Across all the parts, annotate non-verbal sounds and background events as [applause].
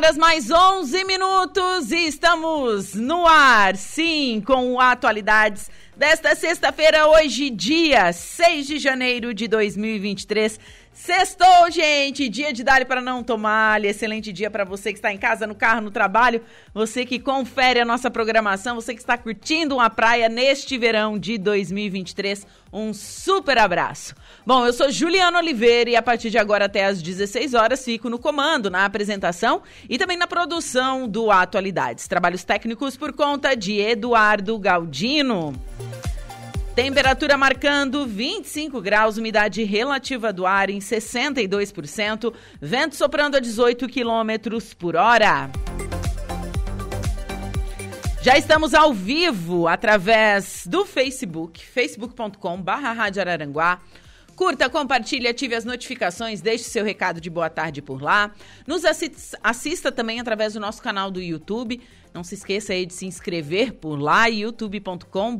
Horas mais 11 minutos e estamos no ar, sim, com atualidades desta sexta-feira, hoje, dia 6 de janeiro de 2023. Sextou, gente! Dia de dar para não tomar. Excelente dia para você que está em casa, no carro, no trabalho. Você que confere a nossa programação. Você que está curtindo uma praia neste verão de 2023. Um super abraço. Bom, eu sou Juliana Oliveira e a partir de agora até às 16 horas fico no comando, na apresentação e também na produção do Atualidades. Trabalhos técnicos por conta de Eduardo Galdino. Temperatura marcando 25 graus, umidade relativa do ar em 62%, vento soprando a 18 quilômetros por hora. Já estamos ao vivo através do Facebook, facebook.com barra Rádio Araranguá. Curta, compartilhe, ative as notificações, deixe seu recado de boa tarde por lá. Nos assista, assista também através do nosso canal do YouTube. Não se esqueça aí de se inscrever por lá, youtube.com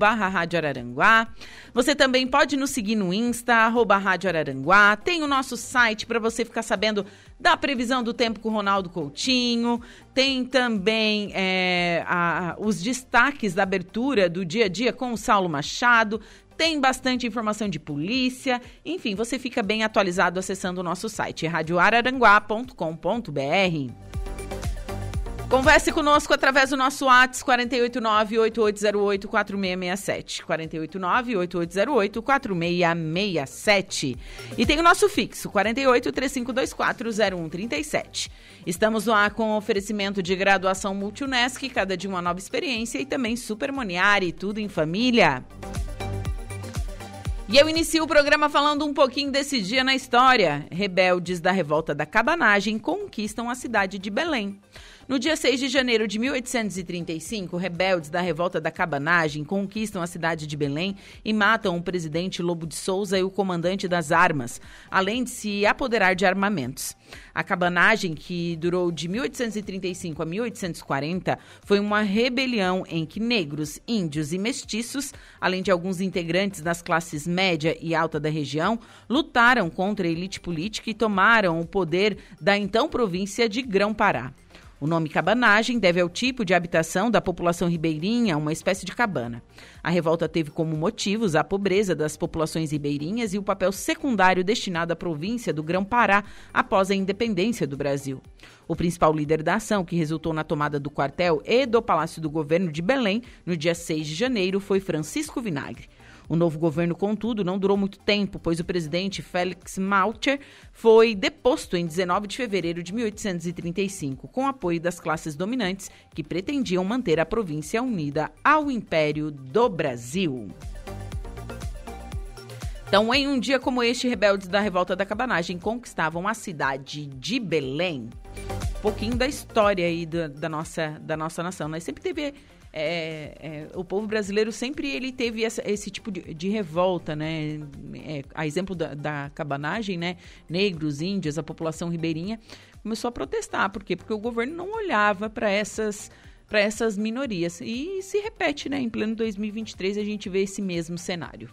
Você também pode nos seguir no Insta, arroba Rádio Araranguá. Tem o nosso site para você ficar sabendo da previsão do tempo com o Ronaldo Coutinho. Tem também é, a, os destaques da abertura do dia a dia com o Saulo Machado. Tem bastante informação de polícia. Enfim, você fica bem atualizado acessando o nosso site, radioararanguá.com.br. Converse conosco através do nosso WhatsApp 489-8808-4667. 489-8808-4667. E tem o nosso fixo, 48-3524-0137. Estamos lá com oferecimento de graduação Multunesc, cada dia uma nova experiência, e também Super Moniari, tudo em família. E eu inicio o programa falando um pouquinho desse dia na história. Rebeldes da revolta da cabanagem conquistam a cidade de Belém. No dia 6 de janeiro de 1835, rebeldes da revolta da cabanagem conquistam a cidade de Belém e matam o presidente Lobo de Souza e o comandante das armas, além de se apoderar de armamentos. A cabanagem, que durou de 1835 a 1840, foi uma rebelião em que negros, índios e mestiços, além de alguns integrantes das classes média e alta da região, lutaram contra a elite política e tomaram o poder da então província de Grão-Pará. O nome cabanagem deve ao tipo de habitação da população ribeirinha, uma espécie de cabana. A revolta teve como motivos a pobreza das populações ribeirinhas e o papel secundário destinado à província do Grão-Pará após a independência do Brasil. O principal líder da ação, que resultou na tomada do quartel e do Palácio do Governo de Belém no dia 6 de janeiro, foi Francisco Vinagre. O novo governo, contudo, não durou muito tempo, pois o presidente Félix Malcher foi deposto em 19 de fevereiro de 1835, com apoio das classes dominantes que pretendiam manter a província unida ao Império do Brasil. Então, em um dia como este, rebeldes da revolta da cabanagem conquistavam a cidade de Belém. Um pouquinho da história aí da, da nossa, da nossa nação. Né? sempre teve é, é, o povo brasileiro sempre ele teve essa, esse tipo de, de, revolta, né? É, a exemplo da, da, cabanagem, né? Negros, índios, a população ribeirinha começou a protestar. Por quê? Porque o governo não olhava para essas para essas minorias. E se repete, né? Em pleno 2023 a gente vê esse mesmo cenário.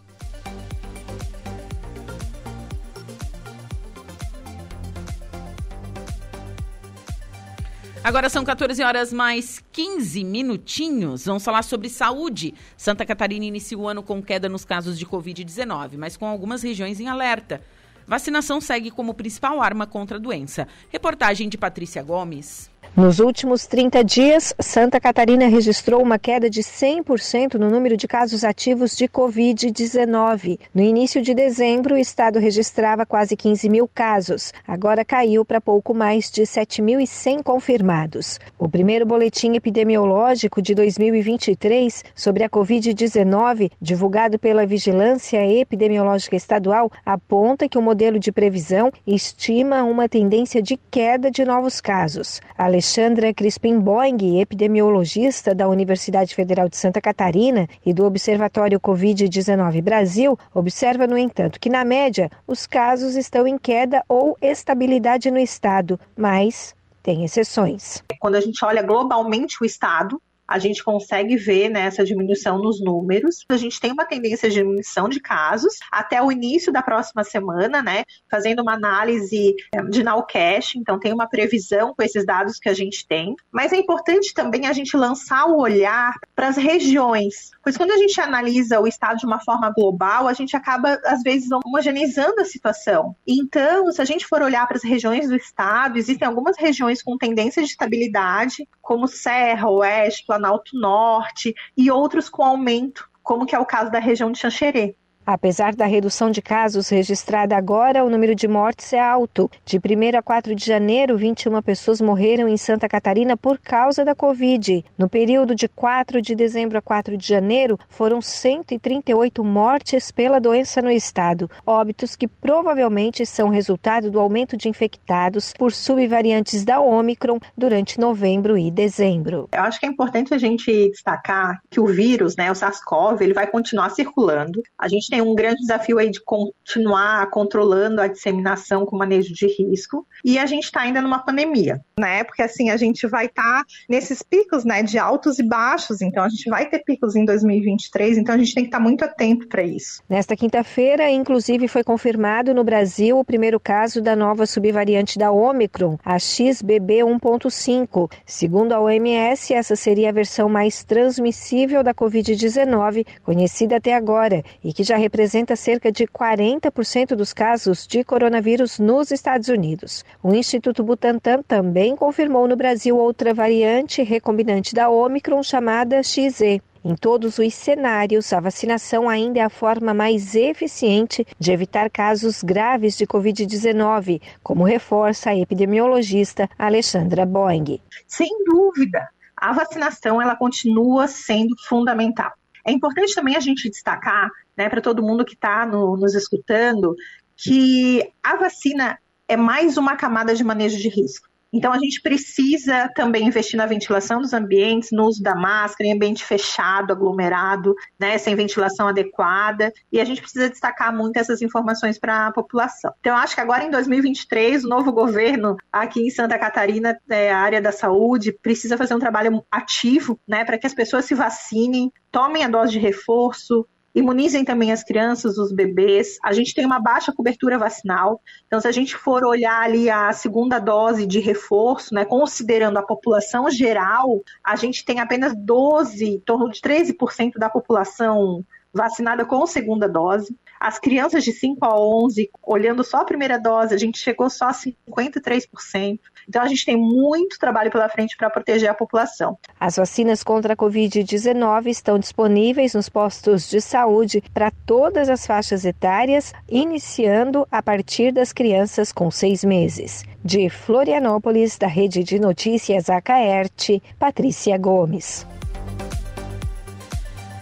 Agora são 14 horas mais 15 minutinhos. Vamos falar sobre saúde. Santa Catarina inicia o ano com queda nos casos de Covid-19, mas com algumas regiões em alerta. Vacinação segue como principal arma contra a doença. Reportagem de Patrícia Gomes. Nos últimos 30 dias, Santa Catarina registrou uma queda de 100% no número de casos ativos de Covid-19. No início de dezembro, o estado registrava quase 15 mil casos. Agora caiu para pouco mais de 7.100 confirmados. O primeiro boletim epidemiológico de 2023 sobre a Covid-19, divulgado pela Vigilância Epidemiológica Estadual, aponta que o modelo de previsão estima uma tendência de queda de novos casos. Alexandra Crispin Boing, epidemiologista da Universidade Federal de Santa Catarina e do Observatório Covid-19 Brasil, observa, no entanto, que na média os casos estão em queda ou estabilidade no estado, mas tem exceções. Quando a gente olha globalmente o estado, a gente consegue ver né, essa diminuição nos números. A gente tem uma tendência de diminuição de casos até o início da próxima semana, né? Fazendo uma análise eh, de nowcast, então tem uma previsão com esses dados que a gente tem. Mas é importante também a gente lançar o olhar para as regiões, pois quando a gente analisa o estado de uma forma global, a gente acaba às vezes homogeneizando a situação. Então, se a gente for olhar para as regiões do estado, existem algumas regiões com tendência de estabilidade, como Serra, Oeste, Planalto Norte e outros com aumento, como que é o caso da região de Xanxerê. Apesar da redução de casos registrada agora, o número de mortes é alto. De 1 a 4 de janeiro, 21 pessoas morreram em Santa Catarina por causa da Covid. No período de 4 de dezembro a 4 de janeiro, foram 138 mortes pela doença no estado, óbitos que provavelmente são resultado do aumento de infectados por subvariantes da Omicron durante novembro e dezembro. Eu acho que é importante a gente destacar que o vírus, né, o SARS-CoV, ele vai continuar circulando. A gente tem tem um grande desafio aí de continuar controlando a disseminação com manejo de risco. E a gente está ainda numa pandemia, né? Porque assim, a gente vai estar tá nesses picos, né, de altos e baixos. Então a gente vai ter picos em 2023, então a gente tem que estar tá muito atento para isso. Nesta quinta-feira, inclusive, foi confirmado no Brasil o primeiro caso da nova subvariante da Omicron, a XBB 1.5. Segundo a OMS, essa seria a versão mais transmissível da Covid-19 conhecida até agora e que já representa cerca de 40% dos casos de coronavírus nos Estados Unidos. O Instituto Butantan também confirmou no Brasil outra variante recombinante da Omicron chamada XE. Em todos os cenários, a vacinação ainda é a forma mais eficiente de evitar casos graves de Covid-19, como reforça a epidemiologista Alexandra Boing. Sem dúvida, a vacinação ela continua sendo fundamental. É importante também a gente destacar, né, para todo mundo que está no, nos escutando, que a vacina é mais uma camada de manejo de risco. Então, a gente precisa também investir na ventilação dos ambientes, no uso da máscara, em ambiente fechado, aglomerado, né, sem ventilação adequada, e a gente precisa destacar muito essas informações para a população. Então, acho que agora em 2023, o novo governo aqui em Santa Catarina, é, a área da saúde, precisa fazer um trabalho ativo né, para que as pessoas se vacinem, tomem a dose de reforço, Imunizem também as crianças, os bebês. A gente tem uma baixa cobertura vacinal. Então, se a gente for olhar ali a segunda dose de reforço, né, considerando a população geral, a gente tem apenas 12, em torno de 13% da população vacinada com segunda dose. As crianças de 5 a 11, olhando só a primeira dose, a gente chegou só a 53%. Então a gente tem muito trabalho pela frente para proteger a população. As vacinas contra a Covid-19 estão disponíveis nos postos de saúde para todas as faixas etárias, iniciando a partir das crianças com seis meses. De Florianópolis, da Rede de Notícias Acaerte, Patrícia Gomes.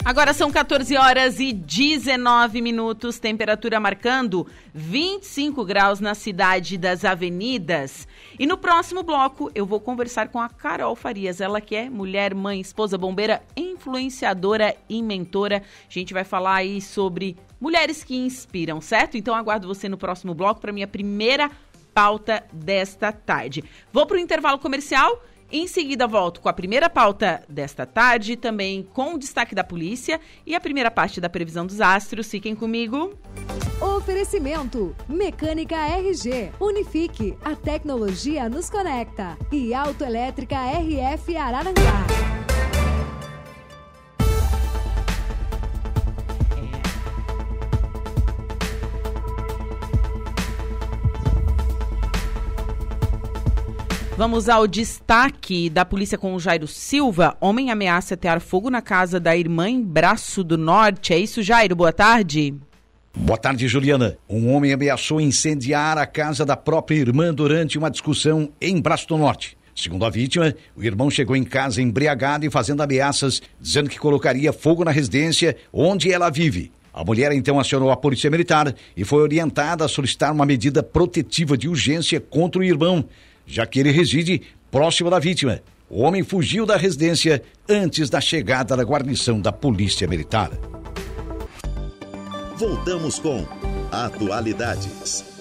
Agora são 14 horas e 19 minutos, temperatura marcando 25 graus na cidade das avenidas. E no próximo bloco eu vou conversar com a Carol Farias, ela que é mulher, mãe, esposa bombeira, influenciadora e mentora. A gente vai falar aí sobre mulheres que inspiram, certo? Então aguardo você no próximo bloco para minha primeira pauta desta tarde. Vou para o intervalo comercial em seguida, volto com a primeira pauta desta tarde, também com o destaque da polícia e a primeira parte da previsão dos astros. Fiquem comigo. Oferecimento: Mecânica RG. Unifique. A tecnologia nos conecta. E Autoelétrica RF Araranguá. Vamos ao destaque da polícia com o Jairo Silva. Homem ameaça atear fogo na casa da irmã em Braço do Norte. É isso, Jairo? Boa tarde. Boa tarde, Juliana. Um homem ameaçou incendiar a casa da própria irmã durante uma discussão em Braço do Norte. Segundo a vítima, o irmão chegou em casa embriagado e fazendo ameaças, dizendo que colocaria fogo na residência onde ela vive. A mulher então acionou a polícia militar e foi orientada a solicitar uma medida protetiva de urgência contra o irmão, já que ele reside próximo da vítima. O homem fugiu da residência antes da chegada da guarnição da Polícia Militar. Voltamos com Atualidades.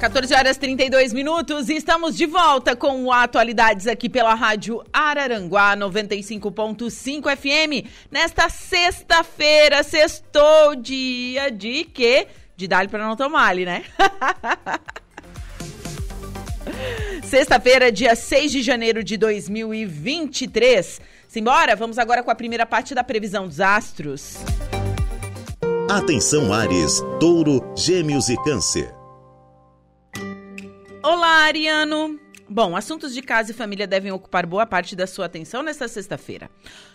14 horas 32 minutos e estamos de volta com atualidades aqui pela Rádio Araranguá 95.5 FM. Nesta sexta-feira, sextou dia de quê? De dar para não tomar né? [laughs] Sexta-feira, dia 6 de janeiro de 2023. Simbora, vamos agora com a primeira parte da previsão dos astros. Atenção Ares, Touro, Gêmeos e Câncer. Olá, Ariano! Bom, assuntos de casa e família devem ocupar boa parte da sua atenção nesta sexta-feira.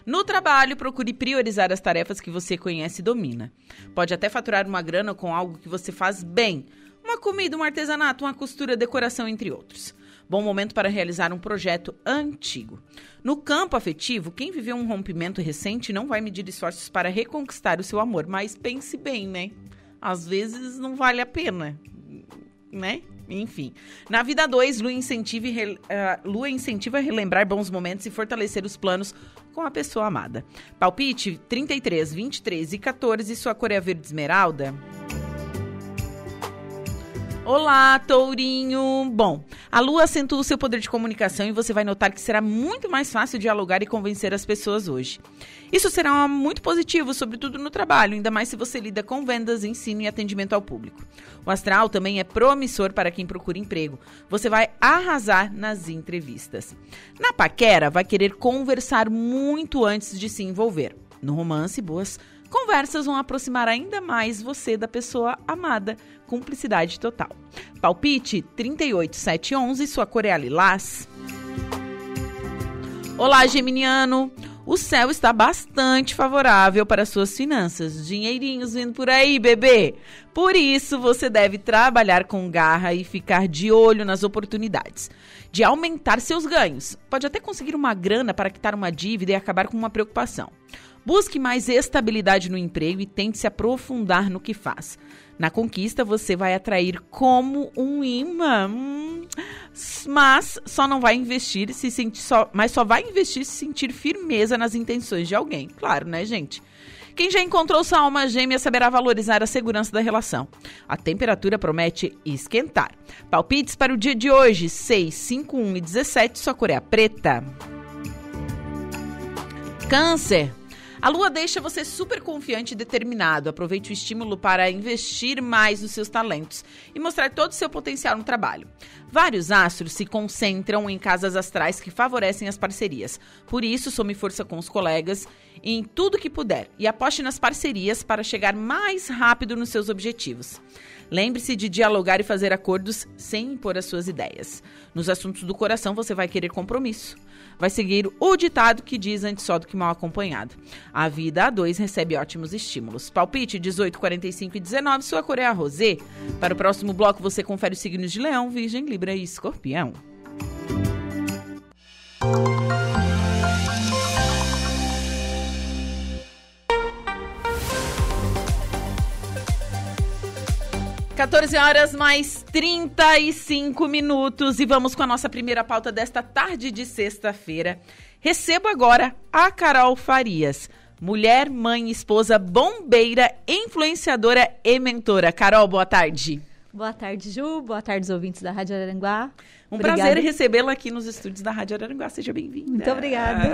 No trabalho, procure priorizar as tarefas que você conhece e domina. Pode até faturar uma grana com algo que você faz bem. Uma comida, um artesanato, uma costura, decoração, entre outros. Bom momento para realizar um projeto antigo. No campo afetivo, quem viveu um rompimento recente não vai medir esforços para reconquistar o seu amor, mas pense bem, né? Às vezes não vale a pena, né? Enfim. Na vida 2, Lua, incentiva, uh, Lua incentiva a relembrar bons momentos e fortalecer os planos com a pessoa amada. Palpite 33, 23 e 14, sua cor é verde esmeralda. Olá, Tourinho! Bom, a Lua acentua o seu poder de comunicação e você vai notar que será muito mais fácil dialogar e convencer as pessoas hoje. Isso será muito positivo, sobretudo no trabalho, ainda mais se você lida com vendas, ensino e atendimento ao público. O astral também é promissor para quem procura emprego. Você vai arrasar nas entrevistas. Na paquera, vai querer conversar muito antes de se envolver. No romance, boas Conversas vão aproximar ainda mais você da pessoa amada. Cumplicidade total. Palpite 38711, sua cor é lilás. Olá, Geminiano. O céu está bastante favorável para suas finanças. Dinheirinhos vindo por aí, bebê. Por isso, você deve trabalhar com garra e ficar de olho nas oportunidades de aumentar seus ganhos. Pode até conseguir uma grana para quitar uma dívida e acabar com uma preocupação. Busque mais estabilidade no emprego e tente se aprofundar no que faz. Na conquista, você vai atrair como um imã. Hum, mas só não vai investir se sentir só, mas só vai investir se sentir firmeza nas intenções de alguém. Claro, né, gente? Quem já encontrou sua alma gêmea saberá valorizar a segurança da relação. A temperatura promete esquentar. Palpites para o dia de hoje: 6, 5, 1 e 17. Sua cor é preta. Câncer. A lua deixa você super confiante e determinado. Aproveite o estímulo para investir mais nos seus talentos e mostrar todo o seu potencial no trabalho. Vários astros se concentram em casas astrais que favorecem as parcerias. Por isso, some força com os colegas em tudo que puder e aposte nas parcerias para chegar mais rápido nos seus objetivos. Lembre-se de dialogar e fazer acordos sem impor as suas ideias. Nos assuntos do coração, você vai querer compromisso vai seguir o ditado que diz antes só do que mal acompanhado. A vida a dois recebe ótimos estímulos. Palpite 18, 45 e 19, sua cor é a rosé. Para o próximo bloco, você confere os signos de Leão, Virgem, Libra e Escorpião. 14 horas mais 35 minutos e vamos com a nossa primeira pauta desta tarde de sexta-feira. Recebo agora a Carol Farias, mulher, mãe, esposa, bombeira, influenciadora e mentora. Carol, boa tarde. Boa tarde, Ju. Boa tarde, os ouvintes da Rádio Araranguá. Um Obrigada. prazer recebê-la aqui nos estúdios da Rádio Araranguá. Seja bem-vinda. Muito obrigada.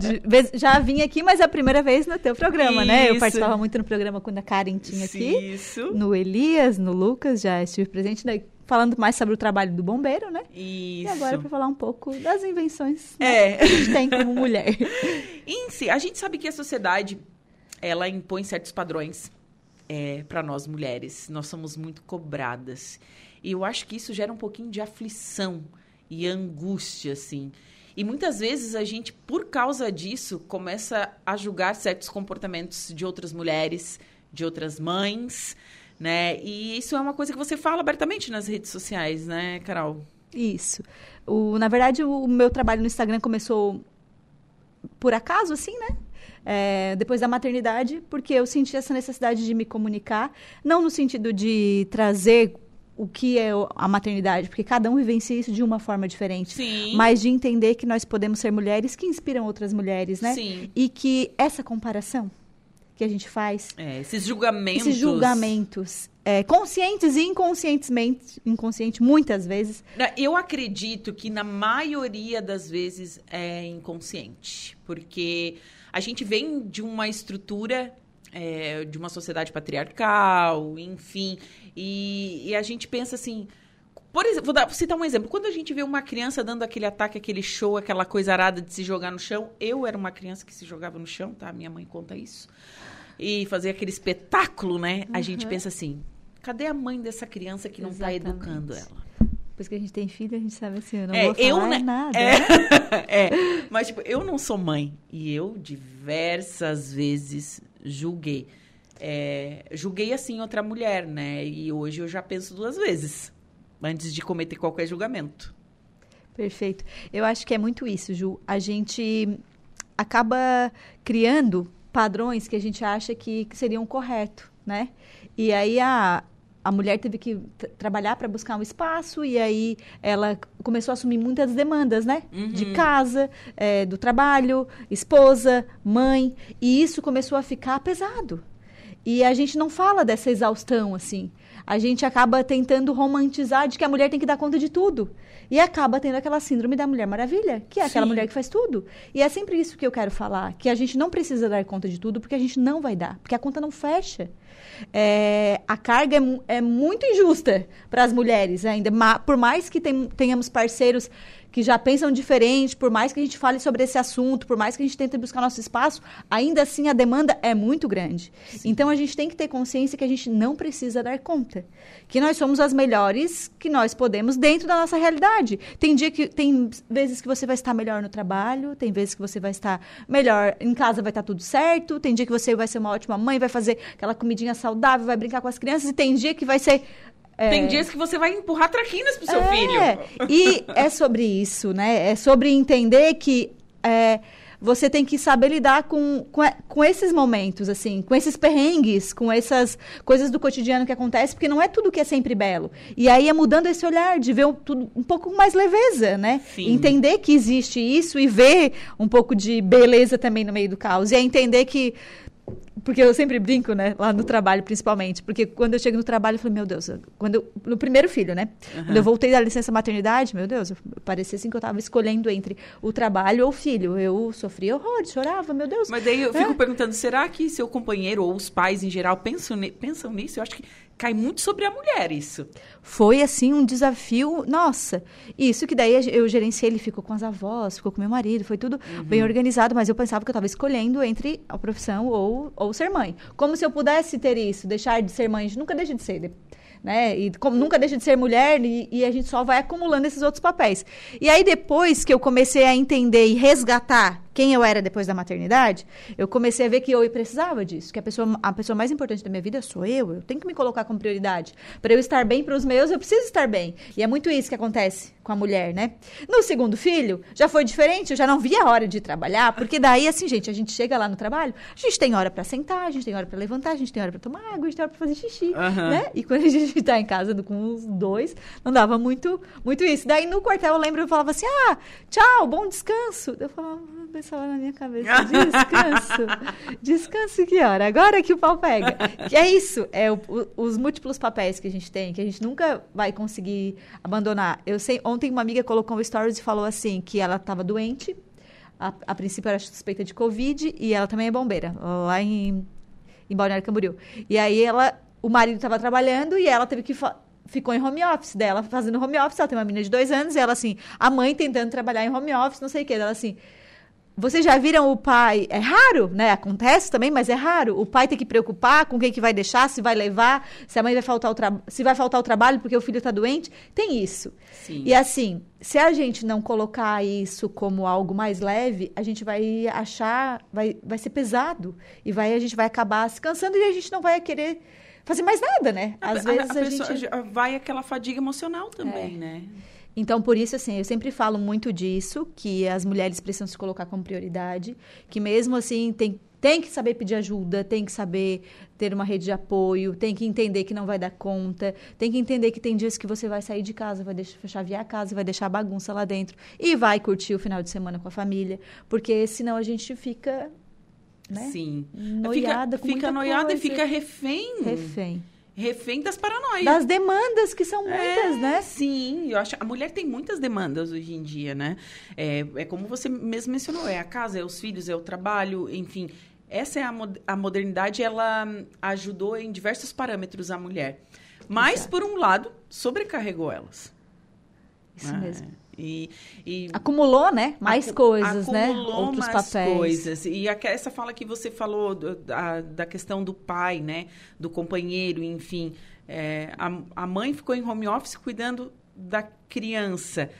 De- já vim aqui, mas é a primeira vez no teu programa, né? Eu Isso. participava muito no programa quando a Karen tinha aqui. Isso. No Elias, no Lucas, já estive presente. Daí, falando mais sobre o trabalho do bombeiro, né? Isso. E agora para falar um pouco das invenções né, É. que a gente tem como mulher. [laughs] Em si, a gente sabe que a sociedade ela impõe certos padrões para nós mulheres. Nós somos muito cobradas. E eu acho que isso gera um pouquinho de aflição e angústia, assim. E muitas vezes a gente, por causa disso, começa a julgar certos comportamentos de outras mulheres, de outras mães, né? E isso é uma coisa que você fala abertamente nas redes sociais, né, Carol? Isso. O, na verdade, o meu trabalho no Instagram começou por acaso, assim, né? É, depois da maternidade, porque eu senti essa necessidade de me comunicar, não no sentido de trazer o que é a maternidade, porque cada um vivencia isso de uma forma diferente. Sim. Mas de entender que nós podemos ser mulheres que inspiram outras mulheres, né? Sim. E que essa comparação que a gente faz, É, esses julgamentos. esses julgamentos, é, conscientes e inconscientemente, inconsciente muitas vezes, Eu acredito que na maioria das vezes é inconsciente, porque a gente vem de uma estrutura é, de uma sociedade patriarcal, enfim, e, e a gente pensa assim. Por exemplo, vou, dar, vou citar um exemplo. Quando a gente vê uma criança dando aquele ataque, aquele show, aquela coisa arada de se jogar no chão, eu era uma criança que se jogava no chão, tá? Minha mãe conta isso. E fazer aquele espetáculo, né? A gente pensa assim: cadê a mãe dessa criança que não está educando ela? Depois que a gente tem filho, a gente sabe assim, eu não É, vou falar eu, né, nada. É, né? [laughs] é. Mas, tipo, eu não sou mãe. E eu, diversas vezes, julguei. É, julguei, assim, outra mulher, né? E hoje eu já penso duas vezes. Antes de cometer qualquer julgamento. Perfeito. Eu acho que é muito isso, Ju. A gente acaba criando padrões que a gente acha que, que seriam corretos, né? E aí a, a mulher teve que tra- trabalhar para buscar um espaço e aí ela começou a assumir muitas demandas, né? De casa, eh, do trabalho, esposa, mãe. E isso começou a ficar pesado. E a gente não fala dessa exaustão, assim. A gente acaba tentando romantizar de que a mulher tem que dar conta de tudo. E acaba tendo aquela síndrome da Mulher Maravilha, que é aquela Sim. mulher que faz tudo. E é sempre isso que eu quero falar, que a gente não precisa dar conta de tudo, porque a gente não vai dar, porque a conta não fecha. É, a carga é, é muito injusta para as mulheres ainda, por mais que tem- tenhamos parceiros que já pensam diferente, por mais que a gente fale sobre esse assunto, por mais que a gente tente buscar nosso espaço, ainda assim a demanda é muito grande. Então a gente tem que ter consciência que a gente não precisa dar conta, que nós somos as melhores que nós podemos dentro da nossa realidade. Tem dia que tem vezes que você vai estar melhor no trabalho, tem vezes que você vai estar melhor em casa, vai estar tudo certo, tem dia que você vai ser uma ótima mãe, vai fazer aquela comidinha saudável, vai brincar com as crianças e tem dia que vai ser é, Tem dias que você vai empurrar traquinas pro seu é, filho. E [laughs] é sobre isso, né? É sobre entender que é, você tem que saber lidar com, com, a- com esses momentos, assim, com esses perrengues, com essas coisas do cotidiano que acontecem, porque não é tudo que é sempre belo. E aí é mudando esse olhar, de ver o- tudo um pouco mais leveza, né? Sim. Entender que existe isso e ver um pouco de beleza também no meio do caos. E é entender que porque eu sempre brinco, né? Lá no trabalho, principalmente. Porque quando eu chego no trabalho, eu falei, meu Deus, quando eu- no primeiro filho, né? Quando eu voltei da licença maternidade, meu Deus, eu- parecia assim que eu estava escolhendo entre o trabalho ou o filho. Eu sofria horror, chorava, meu Deus. Mas daí eu fico É. perguntando, será que seu companheiro ou os pais em geral pensam, pensam nisso? Eu acho que cai muito sobre a mulher isso. Foi, assim, um desafio. Nossa, isso que daí eu gerenciei, ele ficou com as avós, ficou com meu marido, foi tudo bem organizado, mas eu pensava que eu estava escolhendo entre a profissão ou, ou ser mãe. Como se eu pudesse ter isso, deixar de ser mãe, a gente nunca deixa de ser. Né? E como nunca deixa de ser mulher e, e a gente só vai acumulando esses outros papéis. E aí depois que eu comecei a entender e resgatar quem eu era depois da maternidade, eu comecei a ver que eu precisava disso, que a pessoa, a pessoa mais importante da minha vida sou eu, eu tenho que me colocar como prioridade. Para eu estar bem para os meus, eu preciso estar bem. E é muito isso que acontece com a mulher, né? No segundo filho, já foi diferente, eu já não via a hora de trabalhar, porque daí assim, gente, a gente chega lá no trabalho, a gente tem hora para sentar, a gente tem hora para levantar, a gente tem hora para tomar água, a gente tem hora para fazer xixi, Aham. né? E quando a gente tá em casa com os dois, não dava muito, muito isso. Daí no quartel eu lembro, eu falava assim: ah, tchau, bom descanso. Eu falava, hora na minha cabeça. Descanso. [laughs] Descanso que hora? Agora que o pau pega. Que é isso, é o, o, os múltiplos papéis que a gente tem, que a gente nunca vai conseguir abandonar. Eu sei, ontem uma amiga colocou um stories e falou assim, que ela estava doente, a, a princípio era suspeita de Covid, e ela também é bombeira, lá em, em Balneário Camboriú. E aí ela, o marido estava trabalhando e ela teve que ficou em home office dela, fazendo home office. Ela tem uma menina de dois anos, e ela assim, a mãe tentando trabalhar em home office, não sei o que. Ela assim. Vocês já viram o pai? É raro, né? Acontece também, mas é raro. O pai tem que preocupar com quem que vai deixar, se vai levar, se a mãe vai faltar o trabalho, se vai faltar o trabalho porque o filho está doente. Tem isso. Sim. E assim, se a gente não colocar isso como algo mais leve, a gente vai achar, vai, vai ser pesado e vai a gente vai acabar se cansando e a gente não vai querer fazer mais nada, né? Às a, vezes a, a, a gente vai aquela fadiga emocional também, é. né? Então, por isso, assim, eu sempre falo muito disso, que as mulheres precisam se colocar como prioridade, que mesmo assim tem, tem que saber pedir ajuda, tem que saber ter uma rede de apoio, tem que entender que não vai dar conta, tem que entender que tem dias que você vai sair de casa, vai deixar, chavear a casa, vai deixar a bagunça lá dentro e vai curtir o final de semana com a família, porque senão a gente fica né? Sim. Noiada fica, fica noiada coisa. e fica refém. Refém. Refém das paranoias. Das demandas, que são muitas, é, né? Sim, eu acho. A mulher tem muitas demandas hoje em dia, né? É, é como você mesmo mencionou: é a casa, é os filhos, é o trabalho, enfim. Essa é a, a modernidade, ela ajudou em diversos parâmetros a mulher. Mas, Exato. por um lado, sobrecarregou elas. Isso é. mesmo. E, e acumulou, né? Mais acu coisas, né? Outros mais papéis. coisas. E a, essa fala que você falou da, da questão do pai, né? Do companheiro, enfim. É, a, a mãe ficou em home office cuidando da criança.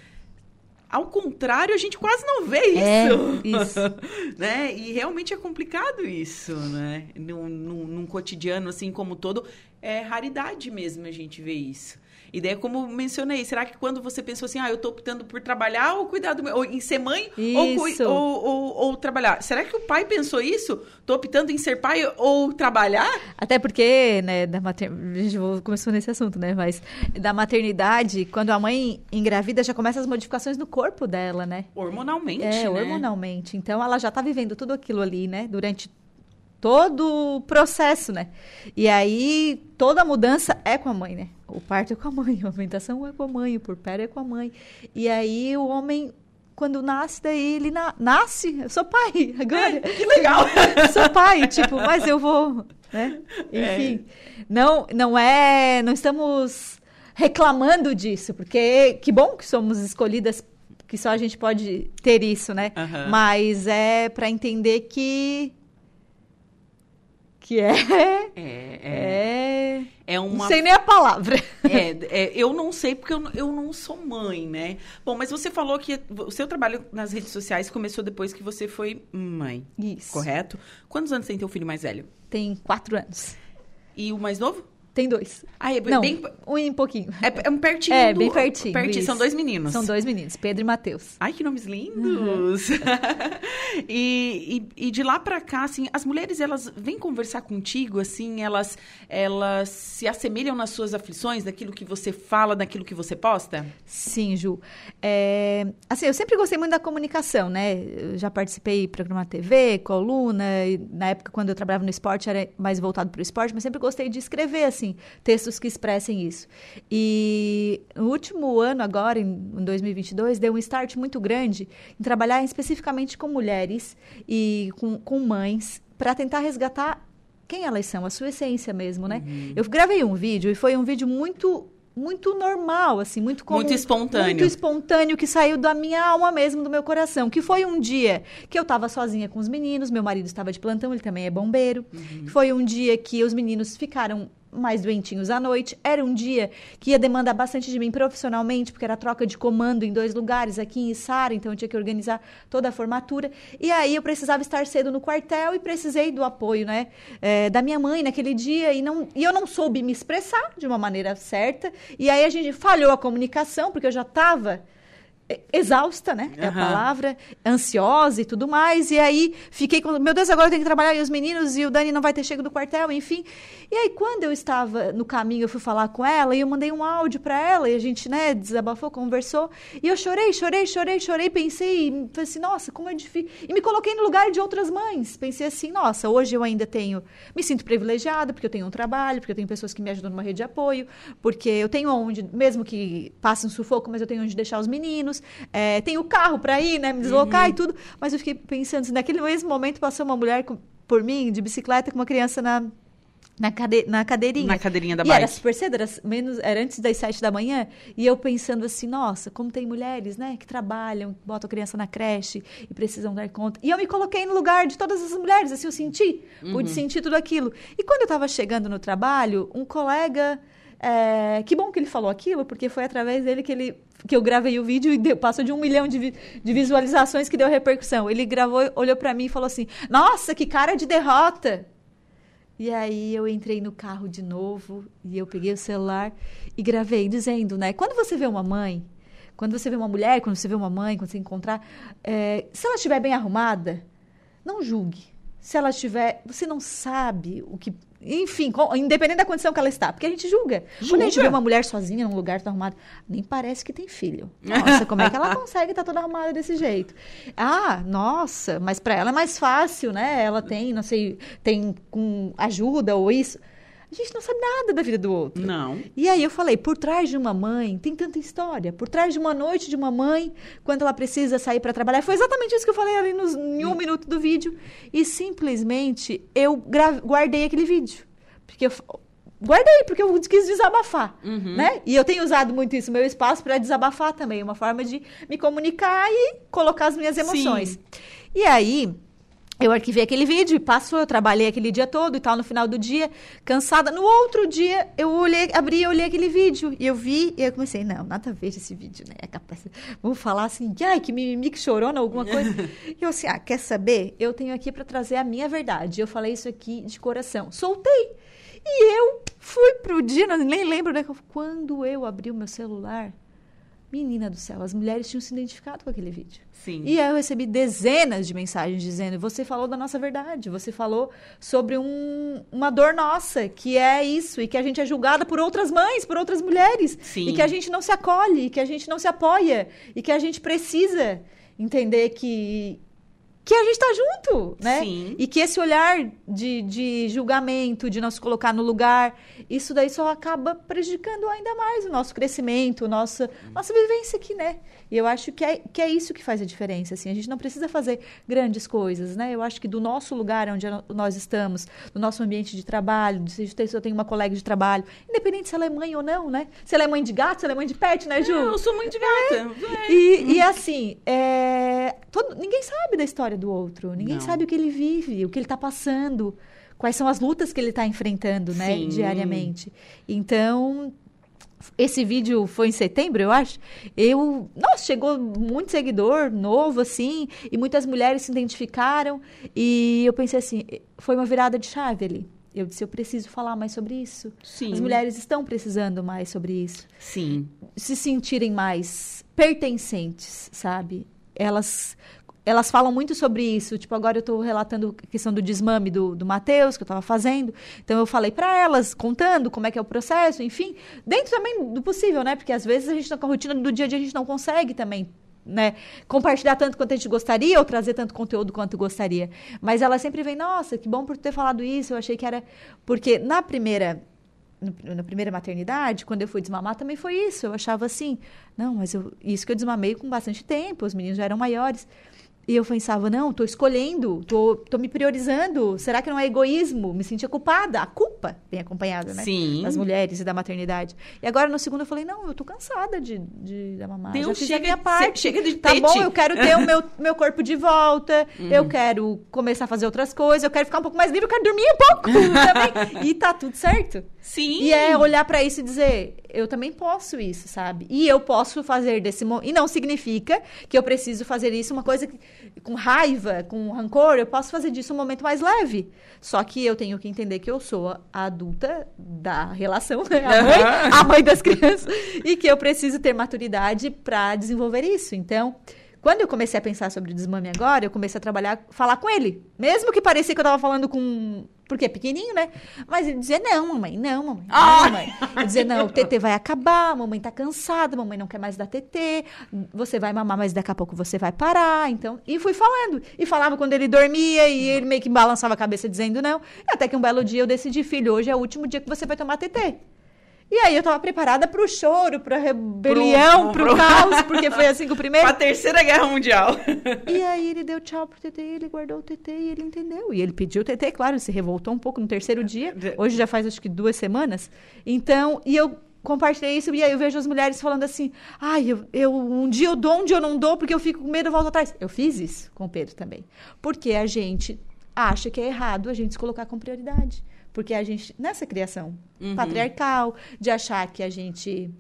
Ao contrário, a gente quase não vê isso. É, isso. [laughs] né? E realmente é complicado isso, né? Num, num, num, cotidiano assim como todo, é raridade mesmo a gente ver isso. E daí, como mencionei, será que quando você pensou assim, ah, eu estou optando por trabalhar ou cuidar do meu, ou em ser mãe ou, ou, ou, ou, trabalhar? Será que o pai pensou isso? Estou optando em ser pai ou trabalhar? Até porque, né, da maternidade, começou nesse assunto, né, mas da maternidade, quando a mãe engravida, já começa as modificações no corpo dela, né? Hormonalmente, É, né? hormonalmente. Então, ela já está vivendo tudo aquilo ali, né, durante todo o processo, né? E aí toda mudança é com a mãe, né? O parto é com a mãe, a amamentação é com a mãe, o porpério é com a mãe. E aí o homem quando nasce, daí ele na nasce, eu sou pai [laughs] agora. É, que legal. sou pai, tipo, mas eu vou, né? É. Enfim, é. não não é, não estamos reclamando disso, porque que bom que somos escolhidas que só a gente pode ter isso, né? Uhum. Mas é para entender que que é. É. É, é uma. Não sei nem a palavra. É, é, eu não sei porque eu, eu não sou mãe, né? Bom, mas você falou que o seu trabalho nas redes sociais começou depois que você foi mãe. Isso. Correto? Quantos anos tem teu filho mais velho? Tem quatro anos. E o mais novo? Tem dois. Ah, é Não, bem... um e pouquinho. É, é um pertinho É, do... bem pertinho. pertinho. São dois meninos. São dois meninos, Pedro e Matheus. Ai, que nomes lindos! Uhum. [laughs] e, e, e, de lá pra cá, assim, as mulheres, elas vêm conversar contigo, assim, elas, elas se assemelham nas suas aflições, daquilo que você fala, daquilo que você posta? Sim, Ju. É, assim, eu sempre gostei muito da comunicação, né? Eu já participei de programa TV, coluna, na época, quando eu trabalhava no esporte, era mais voltado para o esporte, mas sempre gostei de escrever, assim, textos que expressem isso. E no último ano, agora, em 2022, deu um start muito grande em trabalhar especificamente com mulheres e com, com mães para tentar resgatar quem elas são, a sua essência mesmo, né? Uhum. Eu gravei um vídeo e foi um vídeo muito muito normal, assim, muito comum, muito espontâneo, muito espontâneo que saiu da minha alma mesmo, do meu coração. Que foi um dia que eu estava sozinha com os meninos, meu marido estava de plantão, ele também é bombeiro. Uhum. Foi um dia que os meninos ficaram mais doentinhos à noite. Era um dia que ia demandar bastante de mim profissionalmente, porque era troca de comando em dois lugares, aqui em Sara, então eu tinha que organizar toda a formatura. E aí eu precisava estar cedo no quartel e precisei do apoio, né, é, da minha mãe naquele dia e, não, e eu não soube me expressar de uma maneira certa. E aí a gente falhou a comunicação, porque eu já estava exausta, né? É a palavra, ansiosa e tudo mais. E aí fiquei com, meu Deus, agora eu tenho que trabalhar e os meninos e o Dani não vai ter chego do quartel, enfim. E aí quando eu estava no caminho, eu fui falar com ela e eu mandei um áudio para ela e a gente, né, desabafou, conversou. E eu chorei, chorei, chorei, chorei, pensei, e falei assim, nossa, como é difícil. E me coloquei no lugar de outras mães. Pensei assim, nossa, hoje eu ainda tenho, me sinto privilegiada porque eu tenho um trabalho, porque eu tenho pessoas que me ajudam numa rede de apoio, porque eu tenho onde, mesmo que passe um sufoco, mas eu tenho onde deixar os meninos, é, tenho carro para ir, né, me deslocar e tudo. Mas eu fiquei pensando, assim, naquele mesmo momento passou uma mulher com- por mim de bicicleta com uma criança na na, cade, na cadeirinha. Na cadeirinha da e era bike. super cedo, era, menos, era antes das sete da manhã. E eu pensando assim, nossa, como tem mulheres, né, que trabalham, botam a criança na creche e precisam dar conta. E eu me coloquei no lugar de todas as mulheres, assim, eu senti, pude sentir tudo aquilo. E quando eu estava chegando no trabalho, um colega. é, que bom que ele falou aquilo, porque foi através dele que ele que eu gravei o vídeo e deu, passou de um milhão de, de visualizações que deu repercussão. Ele gravou, olhou para mim e falou assim: Nossa, que cara de derrota! E aí eu entrei no carro de novo e eu peguei o celular e gravei dizendo, né? Quando você vê uma mãe, quando você vê uma mulher, quando você vê uma mãe, quando você encontrar, é, se ela estiver bem arrumada, não julgue. Se ela estiver, você não sabe o que, enfim, com- independente da condição que ela está, porque a gente julga. Quando a gente Julga. vê uma mulher sozinha num lugar tão arrumado, nem parece que tem filho. Nossa, como é que ela [laughs] consegue estar toda arrumada desse jeito? Ah, nossa, mas para ela é mais fácil, né? Ela tem, não sei, tem com ajuda ou isso. A gente não sabe nada da vida do outro. Não. E aí eu falei, por trás de uma mãe tem tanta história. Por trás de uma noite de uma mãe, quando ela precisa sair para trabalhar. Foi exatamente isso que eu falei ali nos, em um minuto do vídeo. E simplesmente eu guardei aquele vídeo. Porque eu guardei, porque eu quis desabafar, né? E eu tenho usado muito isso, meu espaço, para desabafar também. Uma forma de me comunicar e colocar as minhas emoções. E aí... Eu arquivei aquele vídeo e passou, eu trabalhei aquele dia todo e tal, no final do dia, cansada. No outro dia, eu olhei, abri e olhei aquele vídeo. E eu vi e eu comecei, não, nada a ver esse vídeo, né? É capaz. Vou falar assim, ai, que mimimi, que chorona, alguma coisa. [laughs] e eu assim, ah, quer saber? Eu tenho aqui para trazer a minha verdade. Eu falei isso aqui de coração. Soltei. E eu fui pro dia, não- nem lembro, né? Quando eu abri o meu celular, menina do céu, as mulheres tinham se identificado com aquele vídeo. Sim. E aí eu recebi dezenas de mensagens dizendo: você falou da nossa verdade, você falou sobre um- uma dor nossa, que é isso, e que a gente é julgada por outras mães, por outras mulheres, Sim. e que a gente não se acolhe, e que a gente não se apoia, e que a gente precisa entender que. Que a gente está junto, né? Sim. E que esse olhar de, de julgamento, de não se colocar no lugar, isso daí só acaba prejudicando ainda mais o nosso crescimento, nossa, nossa vivência aqui, né? E eu acho que é, que é isso que faz a diferença, assim. A gente não precisa fazer grandes coisas, né? Eu acho que do nosso lugar onde nós estamos, do nosso ambiente de trabalho, se eu tenho uma colega de trabalho, independente se ela é mãe ou não, né? Se ela é mãe de gato, se ela é mãe de pet, né, Ju? Eu sou mãe de gata. É. E, e assim, é, todo- ninguém sabe da história do outro, ninguém Não. sabe o que ele vive, o que ele está passando, quais são as lutas que ele está enfrentando, né, Sim. diariamente. Então, esse vídeo foi em setembro, eu acho. Eu, nossa, chegou muito seguidor novo assim, e muitas mulheres se identificaram, e eu pensei assim, foi uma virada de chave ali. Eu disse, eu preciso falar mais sobre isso. Sim. As mulheres estão precisando mais sobre isso Sim. se sentirem mais pertencentes, sabe? Elas elas falam muito sobre isso. Tipo, agora eu estou relatando a questão do desmame do, do Matheus, que eu estava fazendo. Então, eu falei para elas, contando como é que é o processo, enfim. Dentro também do possível, né? Porque às vezes a gente, tá com a rotina do dia a dia, a gente não consegue também né, compartilhar tanto quanto a gente gostaria ou trazer tanto conteúdo quanto gostaria. Mas ela sempre vem, nossa, que bom por ter falado isso. Eu achei que era. Porque na primeira no- na primeira maternidade, quando eu fui desmamar, também foi isso. Eu achava assim, não, mas eu, isso que eu desmamei com bastante tempo, os meninos já eram maiores. E eu pensava, não, tô escolhendo, tô, tô me priorizando. Será que não é egoísmo? Me sentia culpada. A culpa vem acompanhada, né? Sim. Das mulheres e da maternidade. E agora, no segundo, eu falei, não, eu tô cansada de, de dar mamar. Deus, já fiz chega a minha parte. chega de Tá tete. bom, eu quero ter o [laughs] meu, meu corpo de volta. Uhum. Eu quero começar a fazer outras coisas. Eu quero ficar um pouco mais livre. Eu quero dormir um pouco [laughs] também. E tá tudo certo. Sim. E é olhar pra isso e dizer, eu também posso isso, sabe? E eu posso fazer desse momento. E não significa que eu preciso fazer isso uma coisa que, com raiva, com rancor. Eu posso fazer disso um momento mais leve. Só que eu tenho que entender que eu sou a adulta da relação, né? a, mãe, a mãe das crianças, e que eu preciso ter maturidade para desenvolver isso. Então. Quando eu comecei a pensar sobre o desmame agora, eu comecei a trabalhar, falar com ele. Mesmo que parecia que eu estava falando com. Porque é pequenininho, né? Mas ele dizia: não, mamãe, não, mamãe. Não, Ah! mamãe. Eu dizia: não, o TT vai acabar, mamãe tá cansada, mamãe não quer mais dar TT, você vai mamar, mas daqui a pouco você vai parar. Então, e fui falando. E falava quando ele dormia, e ele meio que balançava a cabeça dizendo não. E até que um belo dia eu decidi: filho, hoje é o último dia que você vai tomar TT. E aí eu tava preparada pro choro, pra rebelião, Pro- pro, pro- caos, porque foi assim com o [laughs] primeiro. Pra terceira guerra mundial. E aí ele deu tchau pro TT, ele guardou o TT e ele entendeu. E ele pediu o TT, claro, se revoltou um pouco no terceiro dia. Hoje já faz acho que duas semanas. Então, e eu compartilhei isso e aí eu vejo as mulheres falando assim: "Ai, eu, eu um dia eu dou, um dia eu não dou, porque eu fico com medo, eu volto atrás". Eu fiz isso com o Pedro também. Porque a gente acha que é errado a gente se colocar com prioridade. Porque a gente, nessa criação patriarcal, de achar que a gente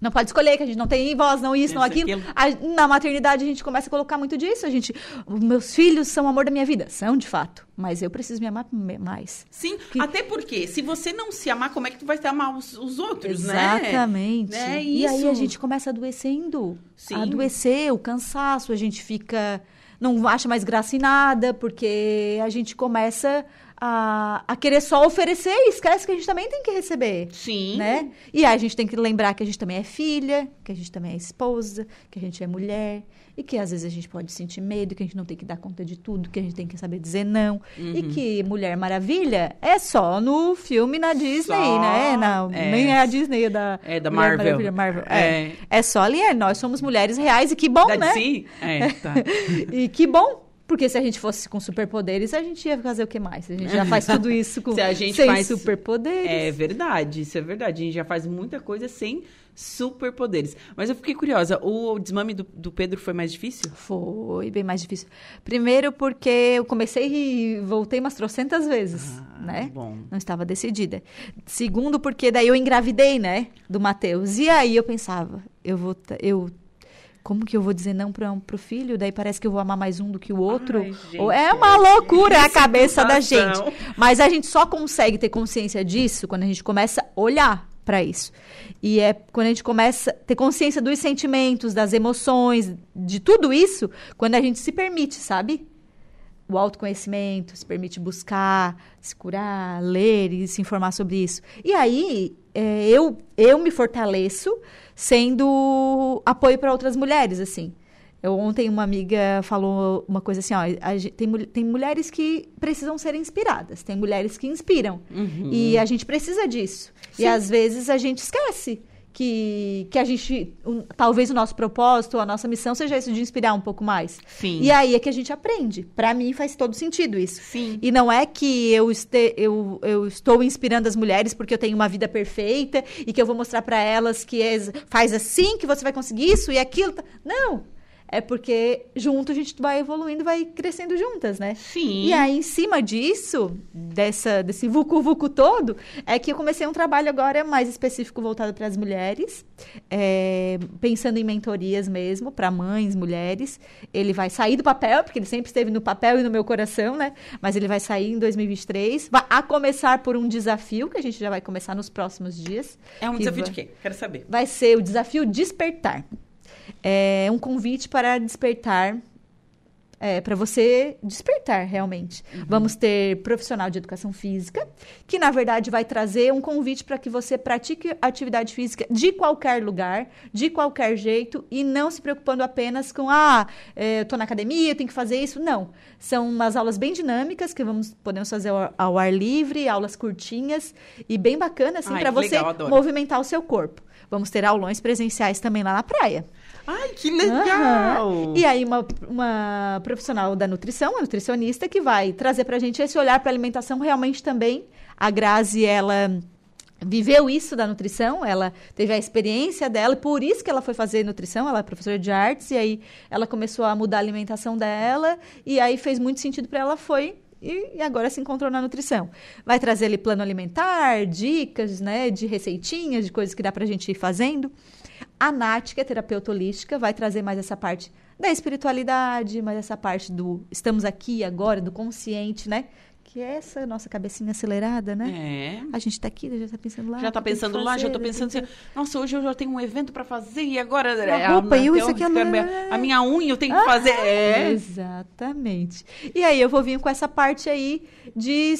não pode escolher, que a gente não tem voz, não isso, não aquilo. aquilo. A- na maternidade a gente começa a colocar muito disso. A gente, "Os meus filhos são o amor da minha vida. São, de fato. Mas eu preciso me amar mais. Sim, Que- até porque se você não se amar, como é que tu vai se amar os, os outros, Exatamente. né? né? E aí a gente começa adoecendo. Sim. Adoecer, o cansaço, a gente fica. Não acha mais graça em nada, porque a gente começa a, a querer só oferecer e esquece que a gente também tem que receber. Sim. Né? E aí a gente tem que lembrar que a gente também é filha, que a gente também é esposa, que a gente é mulher, e que às vezes a gente pode sentir medo, que a gente não tem que dar conta de tudo, que a gente tem que saber dizer não. E Uhum. que Mulher Maravilha é só no filme na Disney, Só, né? Na- é. Nem é a Disney, é da, É da Marvel. Maravilha, Marvel. É. É. é só ali, é, nós somos mulheres reais, e que bom, Da né? DC? É, tá. [laughs] E que bom. Porque se a gente fosse com superpoderes, a gente ia fazer o que mais? A gente já faz [laughs] tudo isso com Se a gente sem faz- superpoderes. É verdade, isso é verdade. A gente já faz muita coisa sem superpoderes. Mas eu fiquei curiosa, o desmame do, do Pedro foi mais difícil? Foi bem mais difícil. Primeiro porque eu comecei e voltei umas trocentas vezes, Ah, né? bom. Não estava decidida. Segundo porque daí eu engravidei, né? Do Matheus. E aí eu pensava, eu vou... Eu, como que eu vou dizer não para pro filho? Daí parece que eu vou amar mais um do que o outro. Ai, gente, é uma loucura a que cabeça da gente. Mas a gente só consegue ter consciência disso quando a gente começa a olhar para isso. E é quando a gente começa a ter consciência dos sentimentos, das emoções, de tudo isso, quando a gente se permite, sabe? O autoconhecimento, se permite buscar, se curar, ler e se informar sobre isso. E aí, é, eu, eu me fortaleço sendo apoio para outras mulheres, assim. Eu, ontem uma amiga falou uma coisa assim, ó, a tem, tem mulheres que precisam ser inspiradas, tem mulheres que inspiram. E a gente precisa disso. E às vezes a gente esquece que, que a gente, um, talvez o nosso propósito, a nossa missão seja isso de inspirar um pouco mais. Sim. E aí é que a gente aprende. Para mim faz todo sentido isso. Sim. E não é que eu, este, eu, eu estou inspirando as mulheres porque eu tenho uma vida perfeita e que eu vou mostrar para elas que é, faz assim que você vai conseguir isso e aquilo. Não. É porque junto a gente vai evoluindo, vai crescendo juntas, né? Sim. E aí, em cima disso, dessa, desse vucu-vucu todo, é que eu comecei um trabalho agora mais específico voltado para as mulheres, é, pensando em mentorias mesmo, para mães, mulheres. Ele vai sair do papel, porque ele sempre esteve no papel e no meu coração, né? Mas ele vai sair em 2023, vai, a começar por um desafio, que a gente já vai começar nos próximos dias. É um desafio vai- de quê? Quero saber. vai ser o desafio despertar. É um convite para despertar, é, para você despertar realmente. Vamos ter profissional de educação física, que na verdade vai trazer um convite para que você pratique atividade física de qualquer lugar, de qualquer jeito, e não se preocupando apenas com, ah, é, eu tô na academia, eu tenho que fazer isso. Não. São umas aulas bem dinâmicas que vamos, podemos fazer ao, ao ar livre, aulas curtinhas e bem bacana, assim, para você legal, movimentar o seu corpo. Vamos ter aulões presenciais também lá na praia. Ai, que legal! Aham. E aí, uma, uma profissional da nutrição, uma nutricionista, que vai trazer pra gente esse olhar para alimentação realmente também. A Grazi, ela viveu isso da nutrição, ela teve a experiência dela, e por isso que ela foi fazer nutrição, ela é professora de artes, e aí ela começou a mudar a alimentação dela, e aí fez muito sentido para ela, foi e, agora se encontrou na nutrição. Vai trazer ali plano alimentar, dicas, né, de receitinhas, de coisas que dá pra gente ir fazendo. A Nath, que é terapeuta holística, vai trazer mais essa parte da espiritualidade, mais essa parte do estamos aqui agora, do consciente, né? Que é essa nossa cabecinha acelerada, né? É. A gente tá aqui, já tá pensando lá. Já tá pensando lá, já tô fazer, pensando assim, nossa, hoje eu já tenho um evento pra fazer e agora é, A roupa, e até isso aqui, a, amanhã. a minha unha eu tenho que fazer. É. Exatamente. E aí eu vou vir com essa parte aí de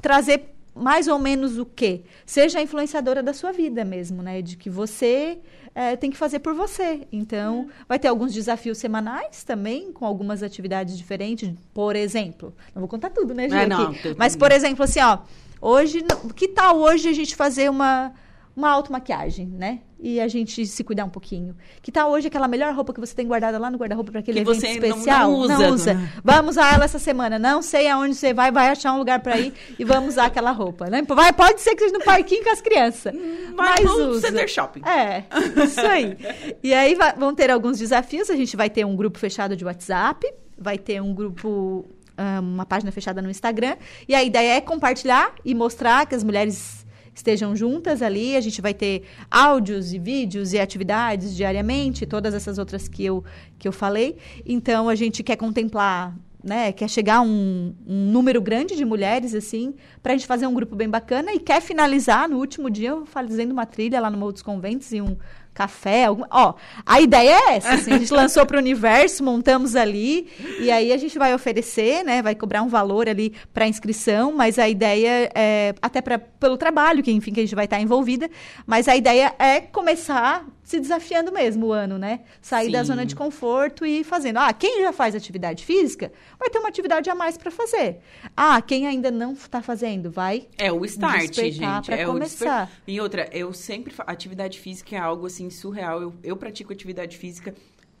trazer mais ou menos o quê? Seja a influenciadora da sua vida mesmo, né? De que você eh, tem que fazer por você. Então, vai ter alguns desafios semanais também, com algumas atividades diferentes. Por exemplo, não vou contar tudo, né, Ju? É, não, tu- Mas, por exemplo, assim, ó, hoje, que tal hoje a gente fazer uma, uma automaquiagem, né? E a gente se cuidar um pouquinho. Que tal hoje aquela melhor roupa que você tem guardada lá no guarda-roupa para aquele Que evento você não- especial? não usa. Vamos usar ela essa semana. Não sei aonde você vai, vai achar um lugar para ir e vamos usar aquela roupa. Né? Vai, pode ser que seja no parquinho com as crianças. Vai mas no usa. Center Shopping. É, isso aí. E aí va- vão ter alguns desafios. A gente vai ter um grupo fechado de WhatsApp, vai ter um grupo, ah, uma página fechada no Instagram. E a ideia é compartilhar e mostrar que as mulheres estejam juntas ali. A gente vai ter áudios e vídeos e atividades diariamente, todas essas outras que eu, que eu falei. Então, a gente quer contemplar né, quer chegar a um, um número grande de mulheres, assim, para a gente fazer um grupo bem bacana e quer finalizar no último dia fazendo uma trilha lá no Morro dos Conventos e um café. Algum... Ó, a ideia é essa, assim, a gente [laughs] lançou para o universo, montamos ali e aí a gente vai oferecer, né, vai cobrar um valor ali para inscrição, mas a ideia é até pra, pelo trabalho que enfim que a gente vai estar envolvida, mas a ideia é começar se desafiando mesmo o ano, né? Sair da Sim. zona de conforto e fazendo. Ah, quem já faz atividade física vai ter uma atividade a mais para fazer. Ah, quem ainda não está fazendo vai É o start, gente. é começar. o desper... E outra, eu sempre. Atividade física é algo assim surreal. Eu, eu pratico atividade física,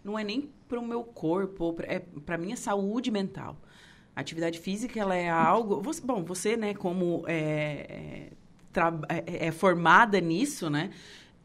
não é nem pro meu corpo, pra- é pra minha saúde mental. Atividade física, ela é algo. você- bom, você, né, como é, é, tra- é- é formada nisso, né?